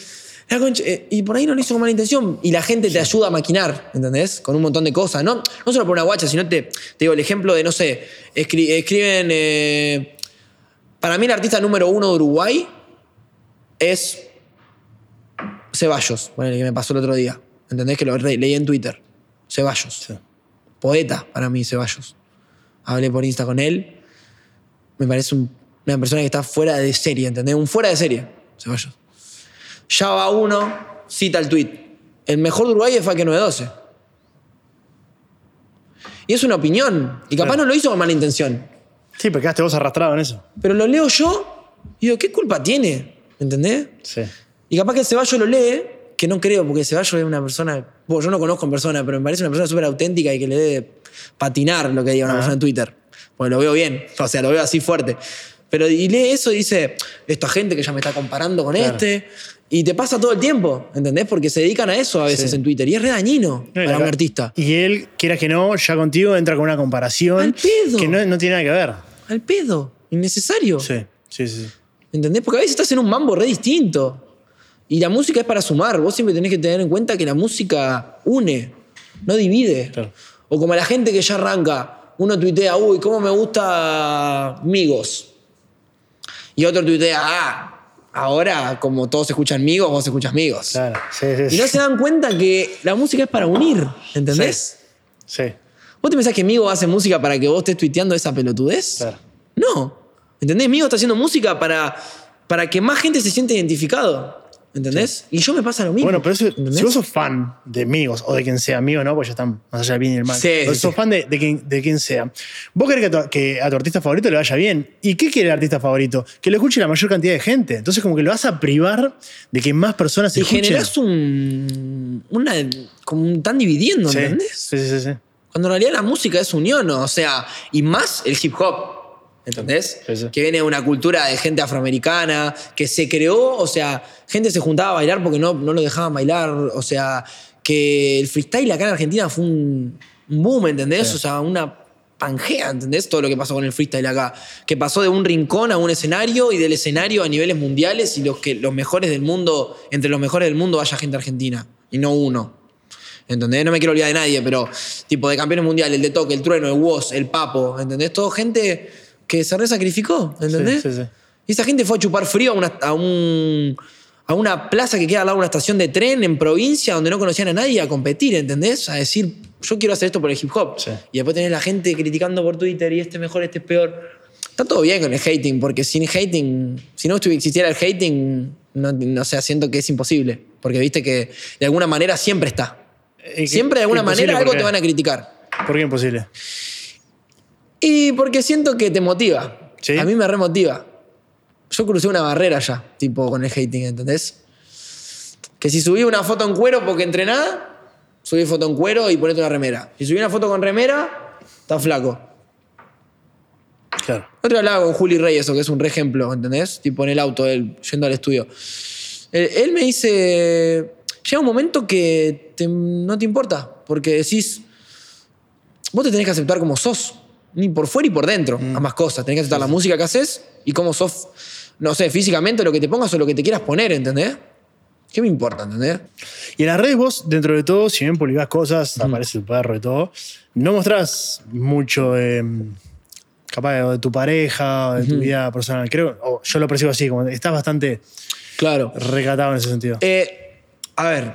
"La concha", eh, y por ahí no lo hizo con mala intención, y la gente te ayuda a maquinar, ¿entendés? Con un montón de cosas, ¿no? No solo por una guacha, sino te, te digo el ejemplo de, no sé, escri- escriben, eh, para mí el artista número uno de Uruguay es Ceballos, bueno, que me pasó el otro día. ¿Entendés? Que lo leí en Twitter. Ceballos. Sí. Poeta para mí, Ceballos. Hablé por Insta con él. Me parece un- una persona que está fuera de serie, ¿entendés? Un fuera de serie, Ceballos. Ya va uno, cita el tweet. El mejor de Uruguay es Faque 912. Y es una opinión. Y capaz Claro. no lo hizo con mala intención. Sí, pero quedaste vos arrastrado en eso. Pero lo leo yo y digo, ¿qué culpa tiene? ¿Entendés? Sí. Y capaz que el Ceballos lo lee, que no creo, porque Ceballos es una persona. Bueno, yo no conozco en persona, pero me parece una persona súper auténtica y que le debe patinar lo que diga una Ajá. persona en Twitter. Porque lo veo bien, o sea, lo veo así fuerte. Pero y lee eso y dice, esta gente que ya me está comparando con Claro. este. Y te pasa todo el tiempo, ¿entendés? Porque se dedican a eso a veces Sí. en Twitter. Y es re dañino No, para un artista. Y él, quieras que no, ya contigo entra con una comparación Al pedo. que no, no tiene nada que ver. Al pedo, innecesario. Sí, sí, sí. sí. ¿Entendés? Porque a veces estás en un mambo re distinto. Y la música es para sumar. Vos siempre tenés que tener en cuenta que la música une, no divide. Claro. O como la gente que ya arranca, uno tuitea, uy, cómo me gusta Migos. Y otro tuitea, ah, ahora como todos escuchan Migos, vos escuchas Migos. Claro, sí, sí. Y no se dan cuenta que la música es para unir, ¿entendés? Sí, ¿Vos te pensás que Migo hace música para que vos estés tuiteando esa pelotudez? claro. No. ¿Entendés? Migo está haciendo música para, para que más gente se siente identificado. ¿Entendés? Y yo me pasa lo mismo. Bueno, pero eso- si vos sos fan de amigos o de quien sea amigo, ¿no? Pues ya están más allá del bien y el mal. Sí, Pero sí, sos sí. fan de, de quien, de quien sea. Vos querés que a, tu, que a tu artista favorito le vaya bien. ¿Y qué quiere el artista favorito? Que lo escuche la mayor cantidad de gente. Entonces, como que lo vas a privar de que más personas y escuchen. generás un. Una, como un. Están dividiendo, sí, ¿entendés? sí, sí, sí, sí. Cuando en realidad la música es unión, o sea, y más el hip hop. ¿Entendés? Sí, sí. Que viene de una cultura de gente afroamericana, que se creó, o sea, gente se juntaba a bailar porque no, no lo dejaban bailar, o sea, que el freestyle acá en Argentina fue un, boom, ¿entendés? Sí. O sea, una pangea, ¿entendés? Todo lo que pasó con el freestyle acá. Que pasó de un rincón a un escenario y del escenario a niveles mundiales y los, que, los mejores del mundo, entre los mejores del mundo haya gente argentina y no uno. ¿Entendés? No me quiero olvidar de nadie, pero tipo de campeones mundiales, el de Toque, el Trueno, el Woz, el Papo, ¿entendés? Todo gente que se resacrificó, ¿entendés? Sí, sí, sí. Y esa gente fue a chupar frío a una, a un- a una plaza que queda al lado de una estación de tren en provincia donde no conocían a nadie a competir, ¿entendés? A decir, yo quiero hacer esto por el hip hop. Y después tenés la gente criticando por Twitter y este es mejor, este es peor. Está todo bien con el hating, porque sin hating, si no existiera el hating, no, no sé, siento que es imposible. Porque viste que de alguna manera siempre está. Eh, Siempre de alguna manera algo ¿por te van a criticar. ¿Por qué imposible? Y porque siento que te motiva. ¿Sí? A mí me remotiva. Yo crucé una barrera ya, tipo con el hating, ¿entendés? Que si subí una foto en cuero porque entrenaba, subí foto en cuero y ponete una remera. Si subí una foto con remera, está flaco. Claro. Otro hablaba con Juli Reyes, eso que es un re ejemplo, ¿entendés? Tipo en el auto, él yendo al estudio. Él, él me dice, llega un momento que te- no te importa, porque decís, vos te tenés que aceptar como sos, ni por fuera y por dentro, ambas cosas. Tenés que aceptar la música que haces y cómo sos, no sé, físicamente lo que te pongas o lo que te quieras poner, ¿entendés? ¿Qué me importa, entendés? Y en las redes vos, dentro de todo, si bien publicás cosas, aparece tu perro y todo, no mostrás mucho eh, capaz de, de tu pareja o de tu vida personal. Creo, yo lo percibo así, como estás bastante Claro. recatado en ese sentido. Eh, a ver,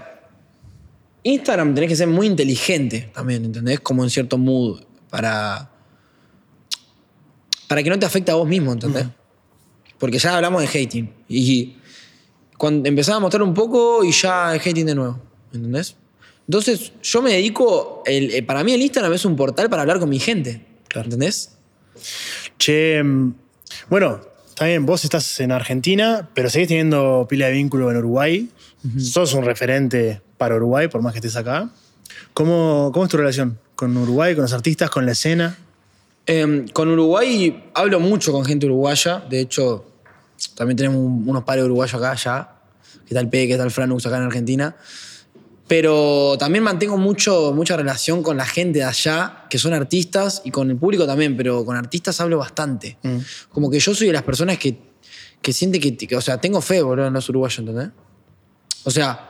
Instagram tenés que ser muy inteligente también, ¿entendés? Como en cierto mood para. Para que no te afecte a vos mismo, ¿entendés? Porque ya hablamos de hating. Y cuando empezaba a mostrar un poco y ya es hating de nuevo, ¿entendés? Entonces, yo me dedico. el- eh, para mí, el Instagram es un portal para hablar con mi gente, ¿entendés? Che, mm, bueno, también vos estás en Argentina, pero seguís teniendo pila de vínculo en Uruguay. Sos un referente para Uruguay, por más que estés acá. ¿Cómo, ¿Cómo es tu relación con Uruguay, con los artistas, con la escena? Eh, con Uruguay hablo mucho con gente uruguaya. De hecho, también tenemos un- unos pares uruguayos acá ya. Que está el P, que está el Franux acá en Argentina. Pero también mantengo mucho, mucha relación con la gente de allá, que son artistas, y con el público también, pero con artistas hablo bastante. Como que yo soy de las personas que, que siente que, que- O sea, tengo fe, boludo, en los uruguayos, ¿entendés? O sea,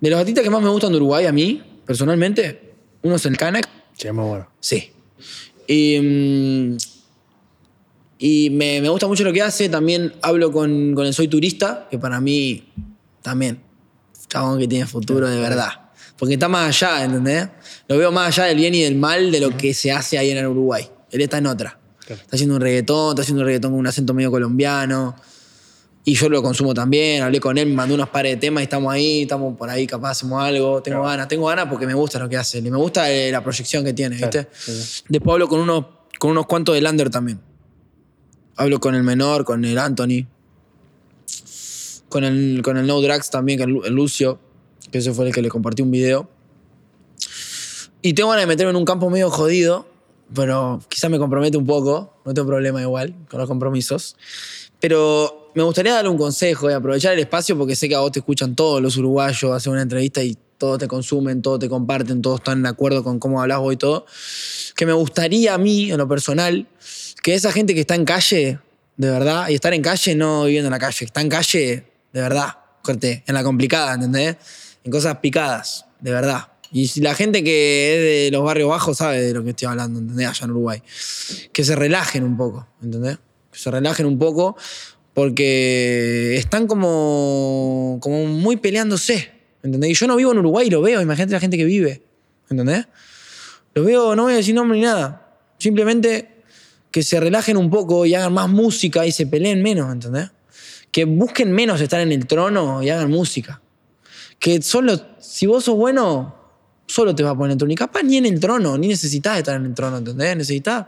de los artistas que más me gustan de Uruguay a mí, personalmente, uno es el Canac, Sí, muy bueno. Sí. Y, mm, y me, me gusta mucho lo que hace. También hablo con, con el Soy Turista, que para mí también, chabón que tiene futuro de verdad. Porque está más allá, ¿entendés? Lo veo más allá del bien y del mal de lo que se hace ahí en el Uruguay. Él está en otra. Está haciendo un reggaetón, está haciendo un reggaetón con un acento medio colombiano. Y yo lo consumo también, hablé con él, me mandó unos pares de temas y estamos ahí, estamos por ahí, capaz hacemos algo. Tengo ganas, tengo ganas porque me gusta lo que hace. Y me gusta eh, la proyección que tiene, ¿viste? Claro, sí. Después hablo con, unos con unos cuantos de Lander también. Hablo con el menor, con el Anthony. Con el, con el No Drax también, con el Lucio, que ese fue el que le compartí un video. Y tengo ganas de meterme en un campo medio jodido, pero quizás me compromete un poco, no tengo problema igual con los compromisos. Pero me gustaría darle un consejo y aprovechar el espacio porque sé que a vos te escuchan todos los uruguayos, hacer una entrevista y todos te consumen, todos te comparten, todos están de acuerdo con cómo hablas vos y todo. Que me gustaría a mí, en lo personal, que esa gente que está en calle, de verdad, y estar en calle no viviendo en la calle, está en calle, de verdad, corte, en la complicada, ¿entendés? En cosas picadas, de verdad. Y la gente que es de los barrios bajos sabe de lo que estoy hablando, ¿entendés? Allá en Uruguay. Que se relajen un poco, ¿entendés? Que se relajen un poco porque están como, como muy peleándose, ¿entendés? Y yo no vivo en Uruguay y lo veo, imagínate la gente que vive, ¿entendés? Lo veo, no voy a decir nombre ni nada. Simplemente que se relajen un poco y hagan más música y se peleen menos, ¿entendés? Que busquen menos estar en el trono y hagan música. Que solo, si vos sos bueno, solo te vas a poner en el trono. Y capaz ni en el trono, ni necesitas estar en el trono, ¿entendés? Necesitas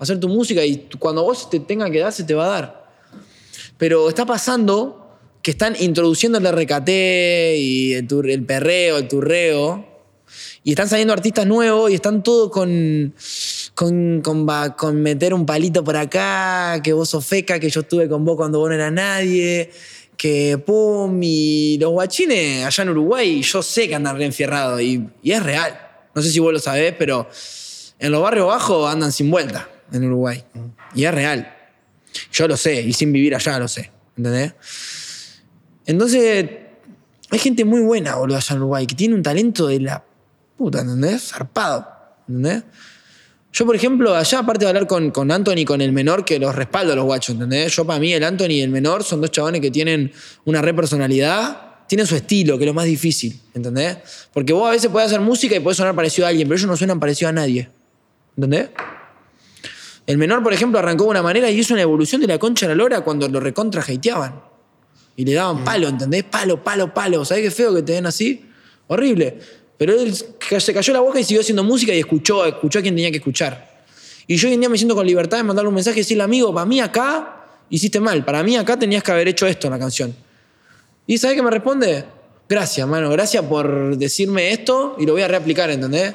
hacer tu música y cuando vos te tenga que dar, se te va a dar. Pero está pasando que están introduciendo el RKT y el, perreo, el turreo, Y están saliendo artistas nuevos y están todos con, con, con meter un palito por acá, que vos sos feca, que yo estuve con vos cuando vos no eras nadie, que pum, y los guachines allá en Uruguay, yo sé que andan reenfierrados y, y es real. No sé si vos lo sabés, pero en los barrios bajos andan sin vuelta en Uruguay. Y es real. Yo lo sé, y sin vivir allá lo sé. ¿Entendés? Entonces, hay gente muy buena, boludo, allá en Uruguay, que tiene un talento de la puta, ¿entendés? Zarpado. ¿Entendés? Yo, por ejemplo, allá, aparte de hablar con, con Anthony con el menor, que los respaldo a los guachos, ¿entendés? Yo, para mí, el Anthony y el menor son dos chabones que tienen una re personalidad, tienen su estilo, que es lo más difícil, ¿entendés? Porque vos a veces podés hacer música y podés sonar parecido a alguien, pero ellos no suenan parecido a nadie, ¿entendés? El menor, por ejemplo, arrancó de una manera y hizo una evolución de la concha a la lora cuando lo recontra hateaban. Y le daban palo, ¿entendés? Palo, palo, palo. ¿Sabés qué feo que te den así? Horrible. Pero él se cayó la boca y siguió haciendo música y escuchó, escuchó a quien tenía que escuchar. Y yo hoy en día me siento con libertad de mandarle un mensaje y decirle, amigo, para mí acá hiciste mal. Para mí acá tenías que haber hecho esto en la canción. ¿Y sabés qué me responde? Gracias, mano. Gracias por decirme esto y lo voy a reaplicar, ¿entendés?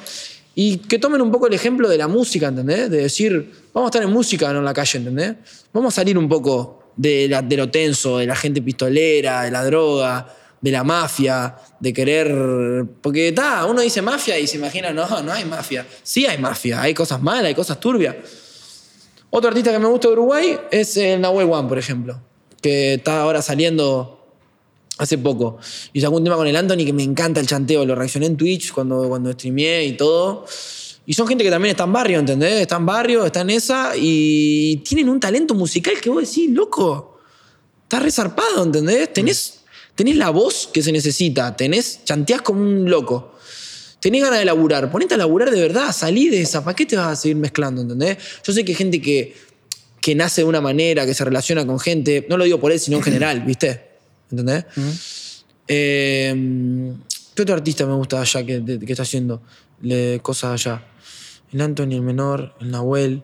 Y que tomen un poco el ejemplo de la música, ¿entendés? De decir, vamos a estar en música, no en la calle, ¿entendés? Vamos a salir un poco de, la- de lo tenso, de la gente pistolera, de la droga, de la mafia, de querer. Porque está, uno dice mafia y se imagina, no, no hay mafia. Sí hay mafia, hay cosas malas, hay cosas turbias. Otro artista que me gusta de Uruguay es el Nahuel One, por ejemplo, que está ahora saliendo hace poco. Y sacó un tema con el Anthony que me encanta el chanteo. Lo reaccioné en Twitch cuando, cuando streameé y todo. Y son gente que también está en barrio, ¿entendés? Está en barrio, está en esa y tienen un talento musical que vos decís, loco, está resarpado, ¿entendés? Tenés, tenés la voz que se necesita, tenés, chanteás como un loco. Tenés ganas de laburar, ponete a laburar de verdad, salí de esa, ¿para qué te vas a seguir mezclando, ¿entendés? Yo sé que hay gente que, que nace de una manera, que se relaciona con gente, no lo digo por él, sino en general, ¿viste? ¿Entendés? Eh, ¿Qué otro artista me gusta allá que, está haciendo le- cosas allá? El Anthony, el menor, el Nahuel.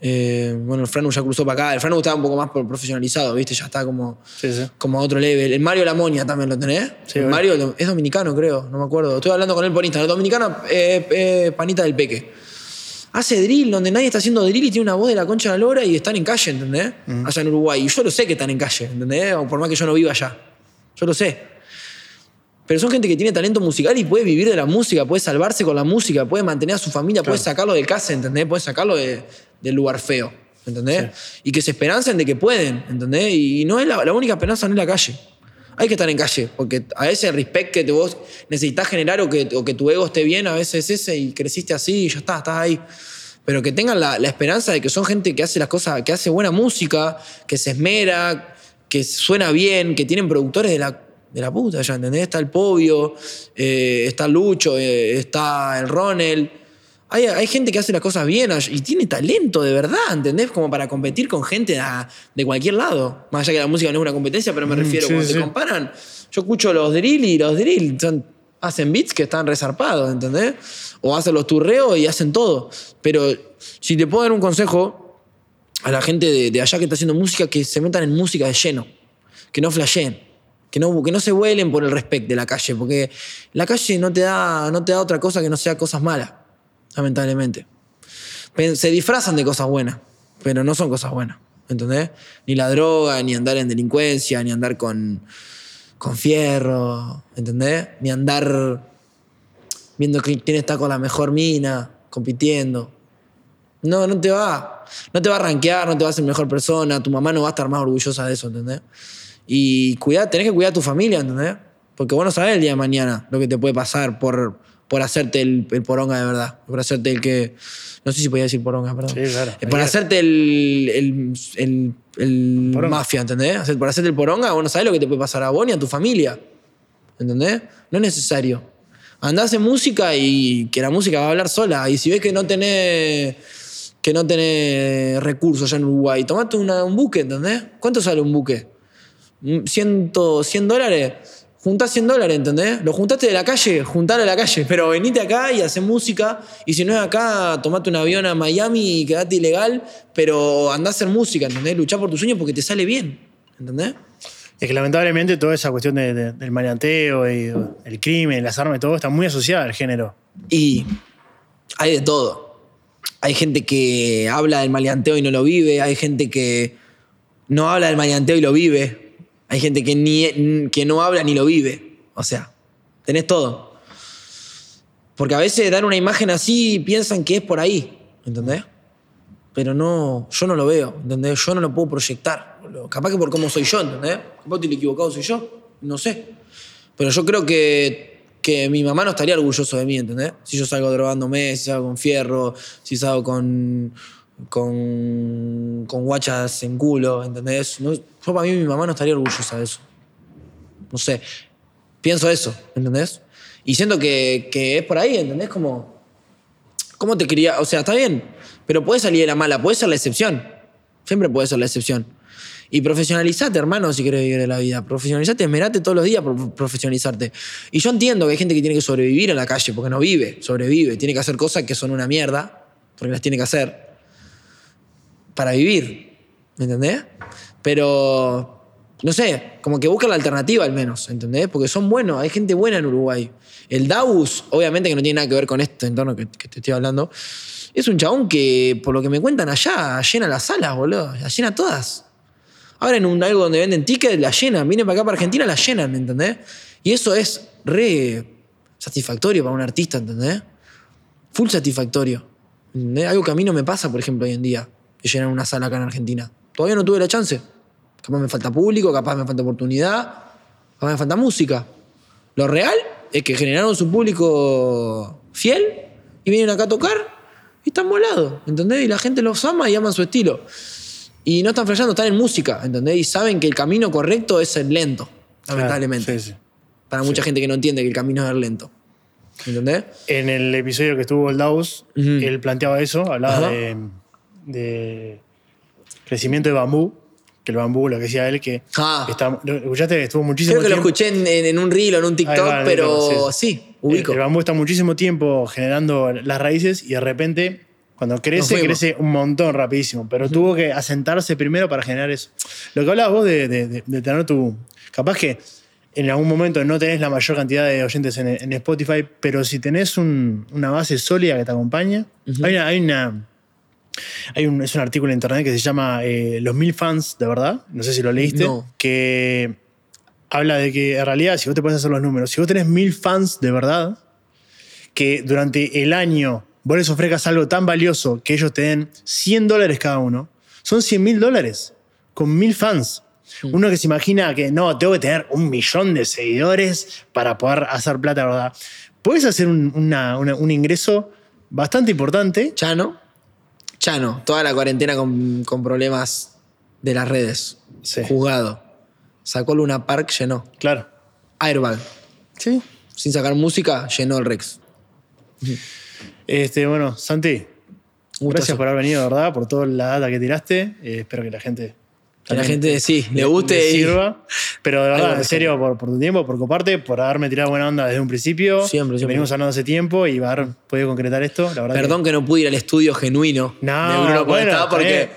Eh, bueno, el Franu ya cruzó para acá. El Franu estaba un poco más profesionalizado, ¿viste? Ya está como, Sí, sí. como a otro level. El Mario Lamonia también lo tenés. Sí, el. Mario es dominicano, creo, no me acuerdo. Estoy hablando con él por Instagram. Dominicano, eh, eh, panita del peque. Hace drill donde nadie está haciendo drill y tiene una voz de la concha de la lora y están en calle, ¿entendés? Allá en Uruguay. Y yo lo sé que están en calle, ¿entendés? O por más que yo no viva allá. Yo lo sé. Pero son gente que tiene talento musical y puede vivir de la música, puede salvarse con la música, puede mantener a su familia, puede sacarlo del casa, ¿entendés? Puede sacarlo de- del lugar feo, ¿entendés? Y que se esperancen de que pueden, ¿entendés? Y no es la, la única esperanza no es la calle. Hay que estar en calle, porque a veces el respect que te vos necesitas generar o que, o que tu ego esté bien, a veces es ese y creciste así y ya está, estás ahí. Pero que tengan la, la esperanza de que son gente que hace las cosas, que hace buena música, que se esmera, que suena bien, que tienen productores de la, de la puta, ya entendés. Está el Povio, eh, está Lucho, eh, está el Ronel. Hay, hay gente que hace las cosas bien y tiene talento de verdad, ¿entendés? Como para competir con gente de, de cualquier lado. Más allá que la música no es una competencia, pero me refiero, sí, cuando sí. te comparan, yo escucho los drill y los drill son- hacen beats que están resarpados, ¿entendés? O hacen los turreos y hacen todo. Pero si te puedo dar un consejo a la gente de, de allá que está haciendo música, que se metan en música de lleno, que no flasheen. Que no, que no se vuelen por el respect de la calle, porque la calle no te, da, no te da otra cosa que no sea cosas malas, lamentablemente. Se disfrazan de cosas buenas, pero no son cosas buenas, ¿entendés? Ni la droga, ni andar en delincuencia, ni andar con, con fierro, ¿entendés? Ni andar viendo quién está con la mejor mina, compitiendo. No, no te va. No te va a rankear, no te va a hacer mejor persona, tu mamá no va a estar más orgullosa de eso, ¿entendés? Y cuidar, tenés que cuidar a tu familia, ¿entendés? Porque vos no sabés el día de mañana lo que te puede pasar por, por hacerte el, el poronga de verdad. Por hacerte el que. No sé si podía decir poronga, perdón. Sí, claro. Eh, Por hacerte el, el, el- el mafia, ¿entendés? Por hacerte el poronga, vos no sabés lo que te puede pasar a vos ni a tu familia. ¿Entendés? No es necesario. Andás en música y que la música va a hablar sola. Y si ves que no tenés, que no tenés recursos allá en Uruguay, tomate una- un buque, ¿entendés? ¿Cuánto sale un buque? Mm, Ciento, 100 dólares. Juntás 100 dólares, ¿entendés? Lo juntaste de la calle, juntalo de la calle. Pero venite acá y hacé música. Y si no es acá, tomate un avión a Miami y quedate ilegal. Pero andá a hacer música, ¿entendés? Luchá por tus sueños porque te sale bien, ¿entendés? Es que lamentablemente toda esa cuestión de- de- del maleanteo y el crimen, las armas y todo está muy asociada al género. Y hay de todo. Hay gente que habla del maleanteo y no lo vive. Hay gente que no habla del maleanteo y lo vive. Hay gente que, ni, que no habla ni lo vive. O sea, tenés todo. Porque a veces dan una imagen así y piensan que es por ahí. ¿Entendés? Pero no, yo no lo veo. ¿Entendés? Yo no lo puedo proyectar. Capaz que por cómo soy yo, ¿entendés? Capaz que el equivocado soy yo. No sé. Pero yo creo que, que mi mamá no estaría orgulloso de mí, ¿entendés? Si yo salgo drogándome, si salgo con fierro, si salgo con, con, con guachas en culo, ¿entendés? No- yo para mí mi mamá no estaría orgullosa de eso. No sé. Pienso eso, ¿entendés? Y siento que, que es por ahí, ¿entendés? Como, ¿cómo te quería? O sea, está bien, pero puedes salir de la mala, puedes ser la excepción. Siempre puedes ser la excepción. Y profesionalizate, hermano, si quieres vivir la vida. Profesionalizate, esmerate todos los días por profesionalizarte. Y yo entiendo que hay gente que tiene que sobrevivir en la calle, porque no vive, sobrevive. Tiene que hacer cosas que son una mierda, porque las tiene que hacer para vivir. ¿Me entendés? Pero, no sé, como que busca la alternativa al menos, ¿entendés? Porque son buenos, hay gente buena en Uruguay. El Daus, obviamente que no tiene nada que ver con este entorno que, que te estoy hablando, es un chabón que, por lo que me cuentan allá, llena las salas, boludo. Las llena todas. Ahora en un algo donde venden tickets, la llenan. Vienen para acá, para Argentina, la llenan, ¿me entendés? Y eso es re satisfactorio para un artista, ¿entendés? Full satisfactorio. ¿entendés? Algo que a mí no me pasa, por ejemplo, hoy en día, de llenar una sala acá en Argentina. Todavía no tuve la chance. Capaz me falta público, capaz me falta oportunidad, capaz me falta música. Lo real es que generaron su público fiel y vienen acá a tocar y están volados, ¿entendés? Y la gente los ama y aman su estilo. Y no están flasheando, están en música, ¿entendés? Y saben que el camino correcto es el lento, lamentablemente. Sí, sí. Para mucha gente que no entiende que el camino es el lento. ¿Entendés? En el episodio que estuvo el Daus, él planteaba eso, hablaba Ajá. de, de crecimiento de bambú, que el bambú, lo que decía él, que Ah. está, ¿lo escuchaste, estuvo muchísimo Creo que lo tiempo. escuché en, en- en un reel o en un TikTok, va, pero sí, ubico. El, el bambú está muchísimo tiempo generando las raíces y de repente, cuando crece, crece un montón rapidísimo. Pero tuvo que asentarse primero para generar eso. Lo que hablabas vos de, de- de- de tener tu. Capaz que en algún momento no tenés la mayor cantidad de oyentes en, en Spotify, pero si tenés un- una base sólida que te acompaña, hay una. Hay una hay un, es un artículo en internet que se llama eh, Los mil fans de verdad. No sé si lo leíste. No. Que habla de que en realidad, si vos te puedes hacer los números, si vos tenés mil fans de verdad, que durante el año vos les ofrezcas algo tan valioso que ellos te den 100 dólares cada uno, son 100 mil dólares con mil fans. Uno que se imagina que no, tengo que tener un millón de seguidores para poder hacer plata, ¿verdad? Puedes hacer un, una- una- un ingreso bastante importante. Chano. Chano, toda la cuarentena con, con problemas de las redes. Sí. Juzgado. Sacó Luna Park, llenó. Claro. Airbag. Sí. Sin sacar música, llenó el Rex. Este, bueno, Santi, Gustazo. gracias por haber venido, ¿verdad? Por toda la data que tiraste. Eh, espero que la gente. Que la gente, sí, le guste y- sirva. Pero de verdad, en serio, por, por tu tiempo, por coparte, por haberme tirado buena onda desde un principio. Siempre, siempre. Venimos hablando hace tiempo y haber podido concretar esto. La verdad que- Perdón que no pude ir al estudio genuino No, de Bruno bueno, porque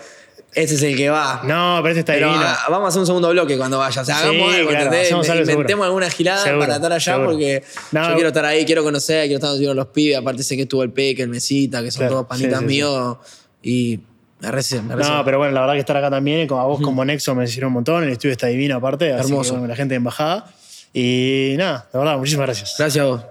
ese es el que va. No, pero este está Pero divino. ah, vamos a hacer un segundo bloque cuando vaya. O sea, Sí, hagamos algo, claro, Inventemos seguro. alguna gilada Seguro, para estar allá seguro. porque No, yo quiero estar ahí, quiero conocer, quiero estar donde los pibes. Aparte sé que estuvo el Peque, el Mesita, que son Claro, todos panitas sí, sí, sí. míos. Y me recibe, me recibe. No, pero bueno, la verdad que estar acá también, con a vos como Nexo me hicieron un montón, el estudio está divino aparte, Hermoso. La gente de embajada. Y nada, la verdad, muchísimas gracias. Gracias a vos.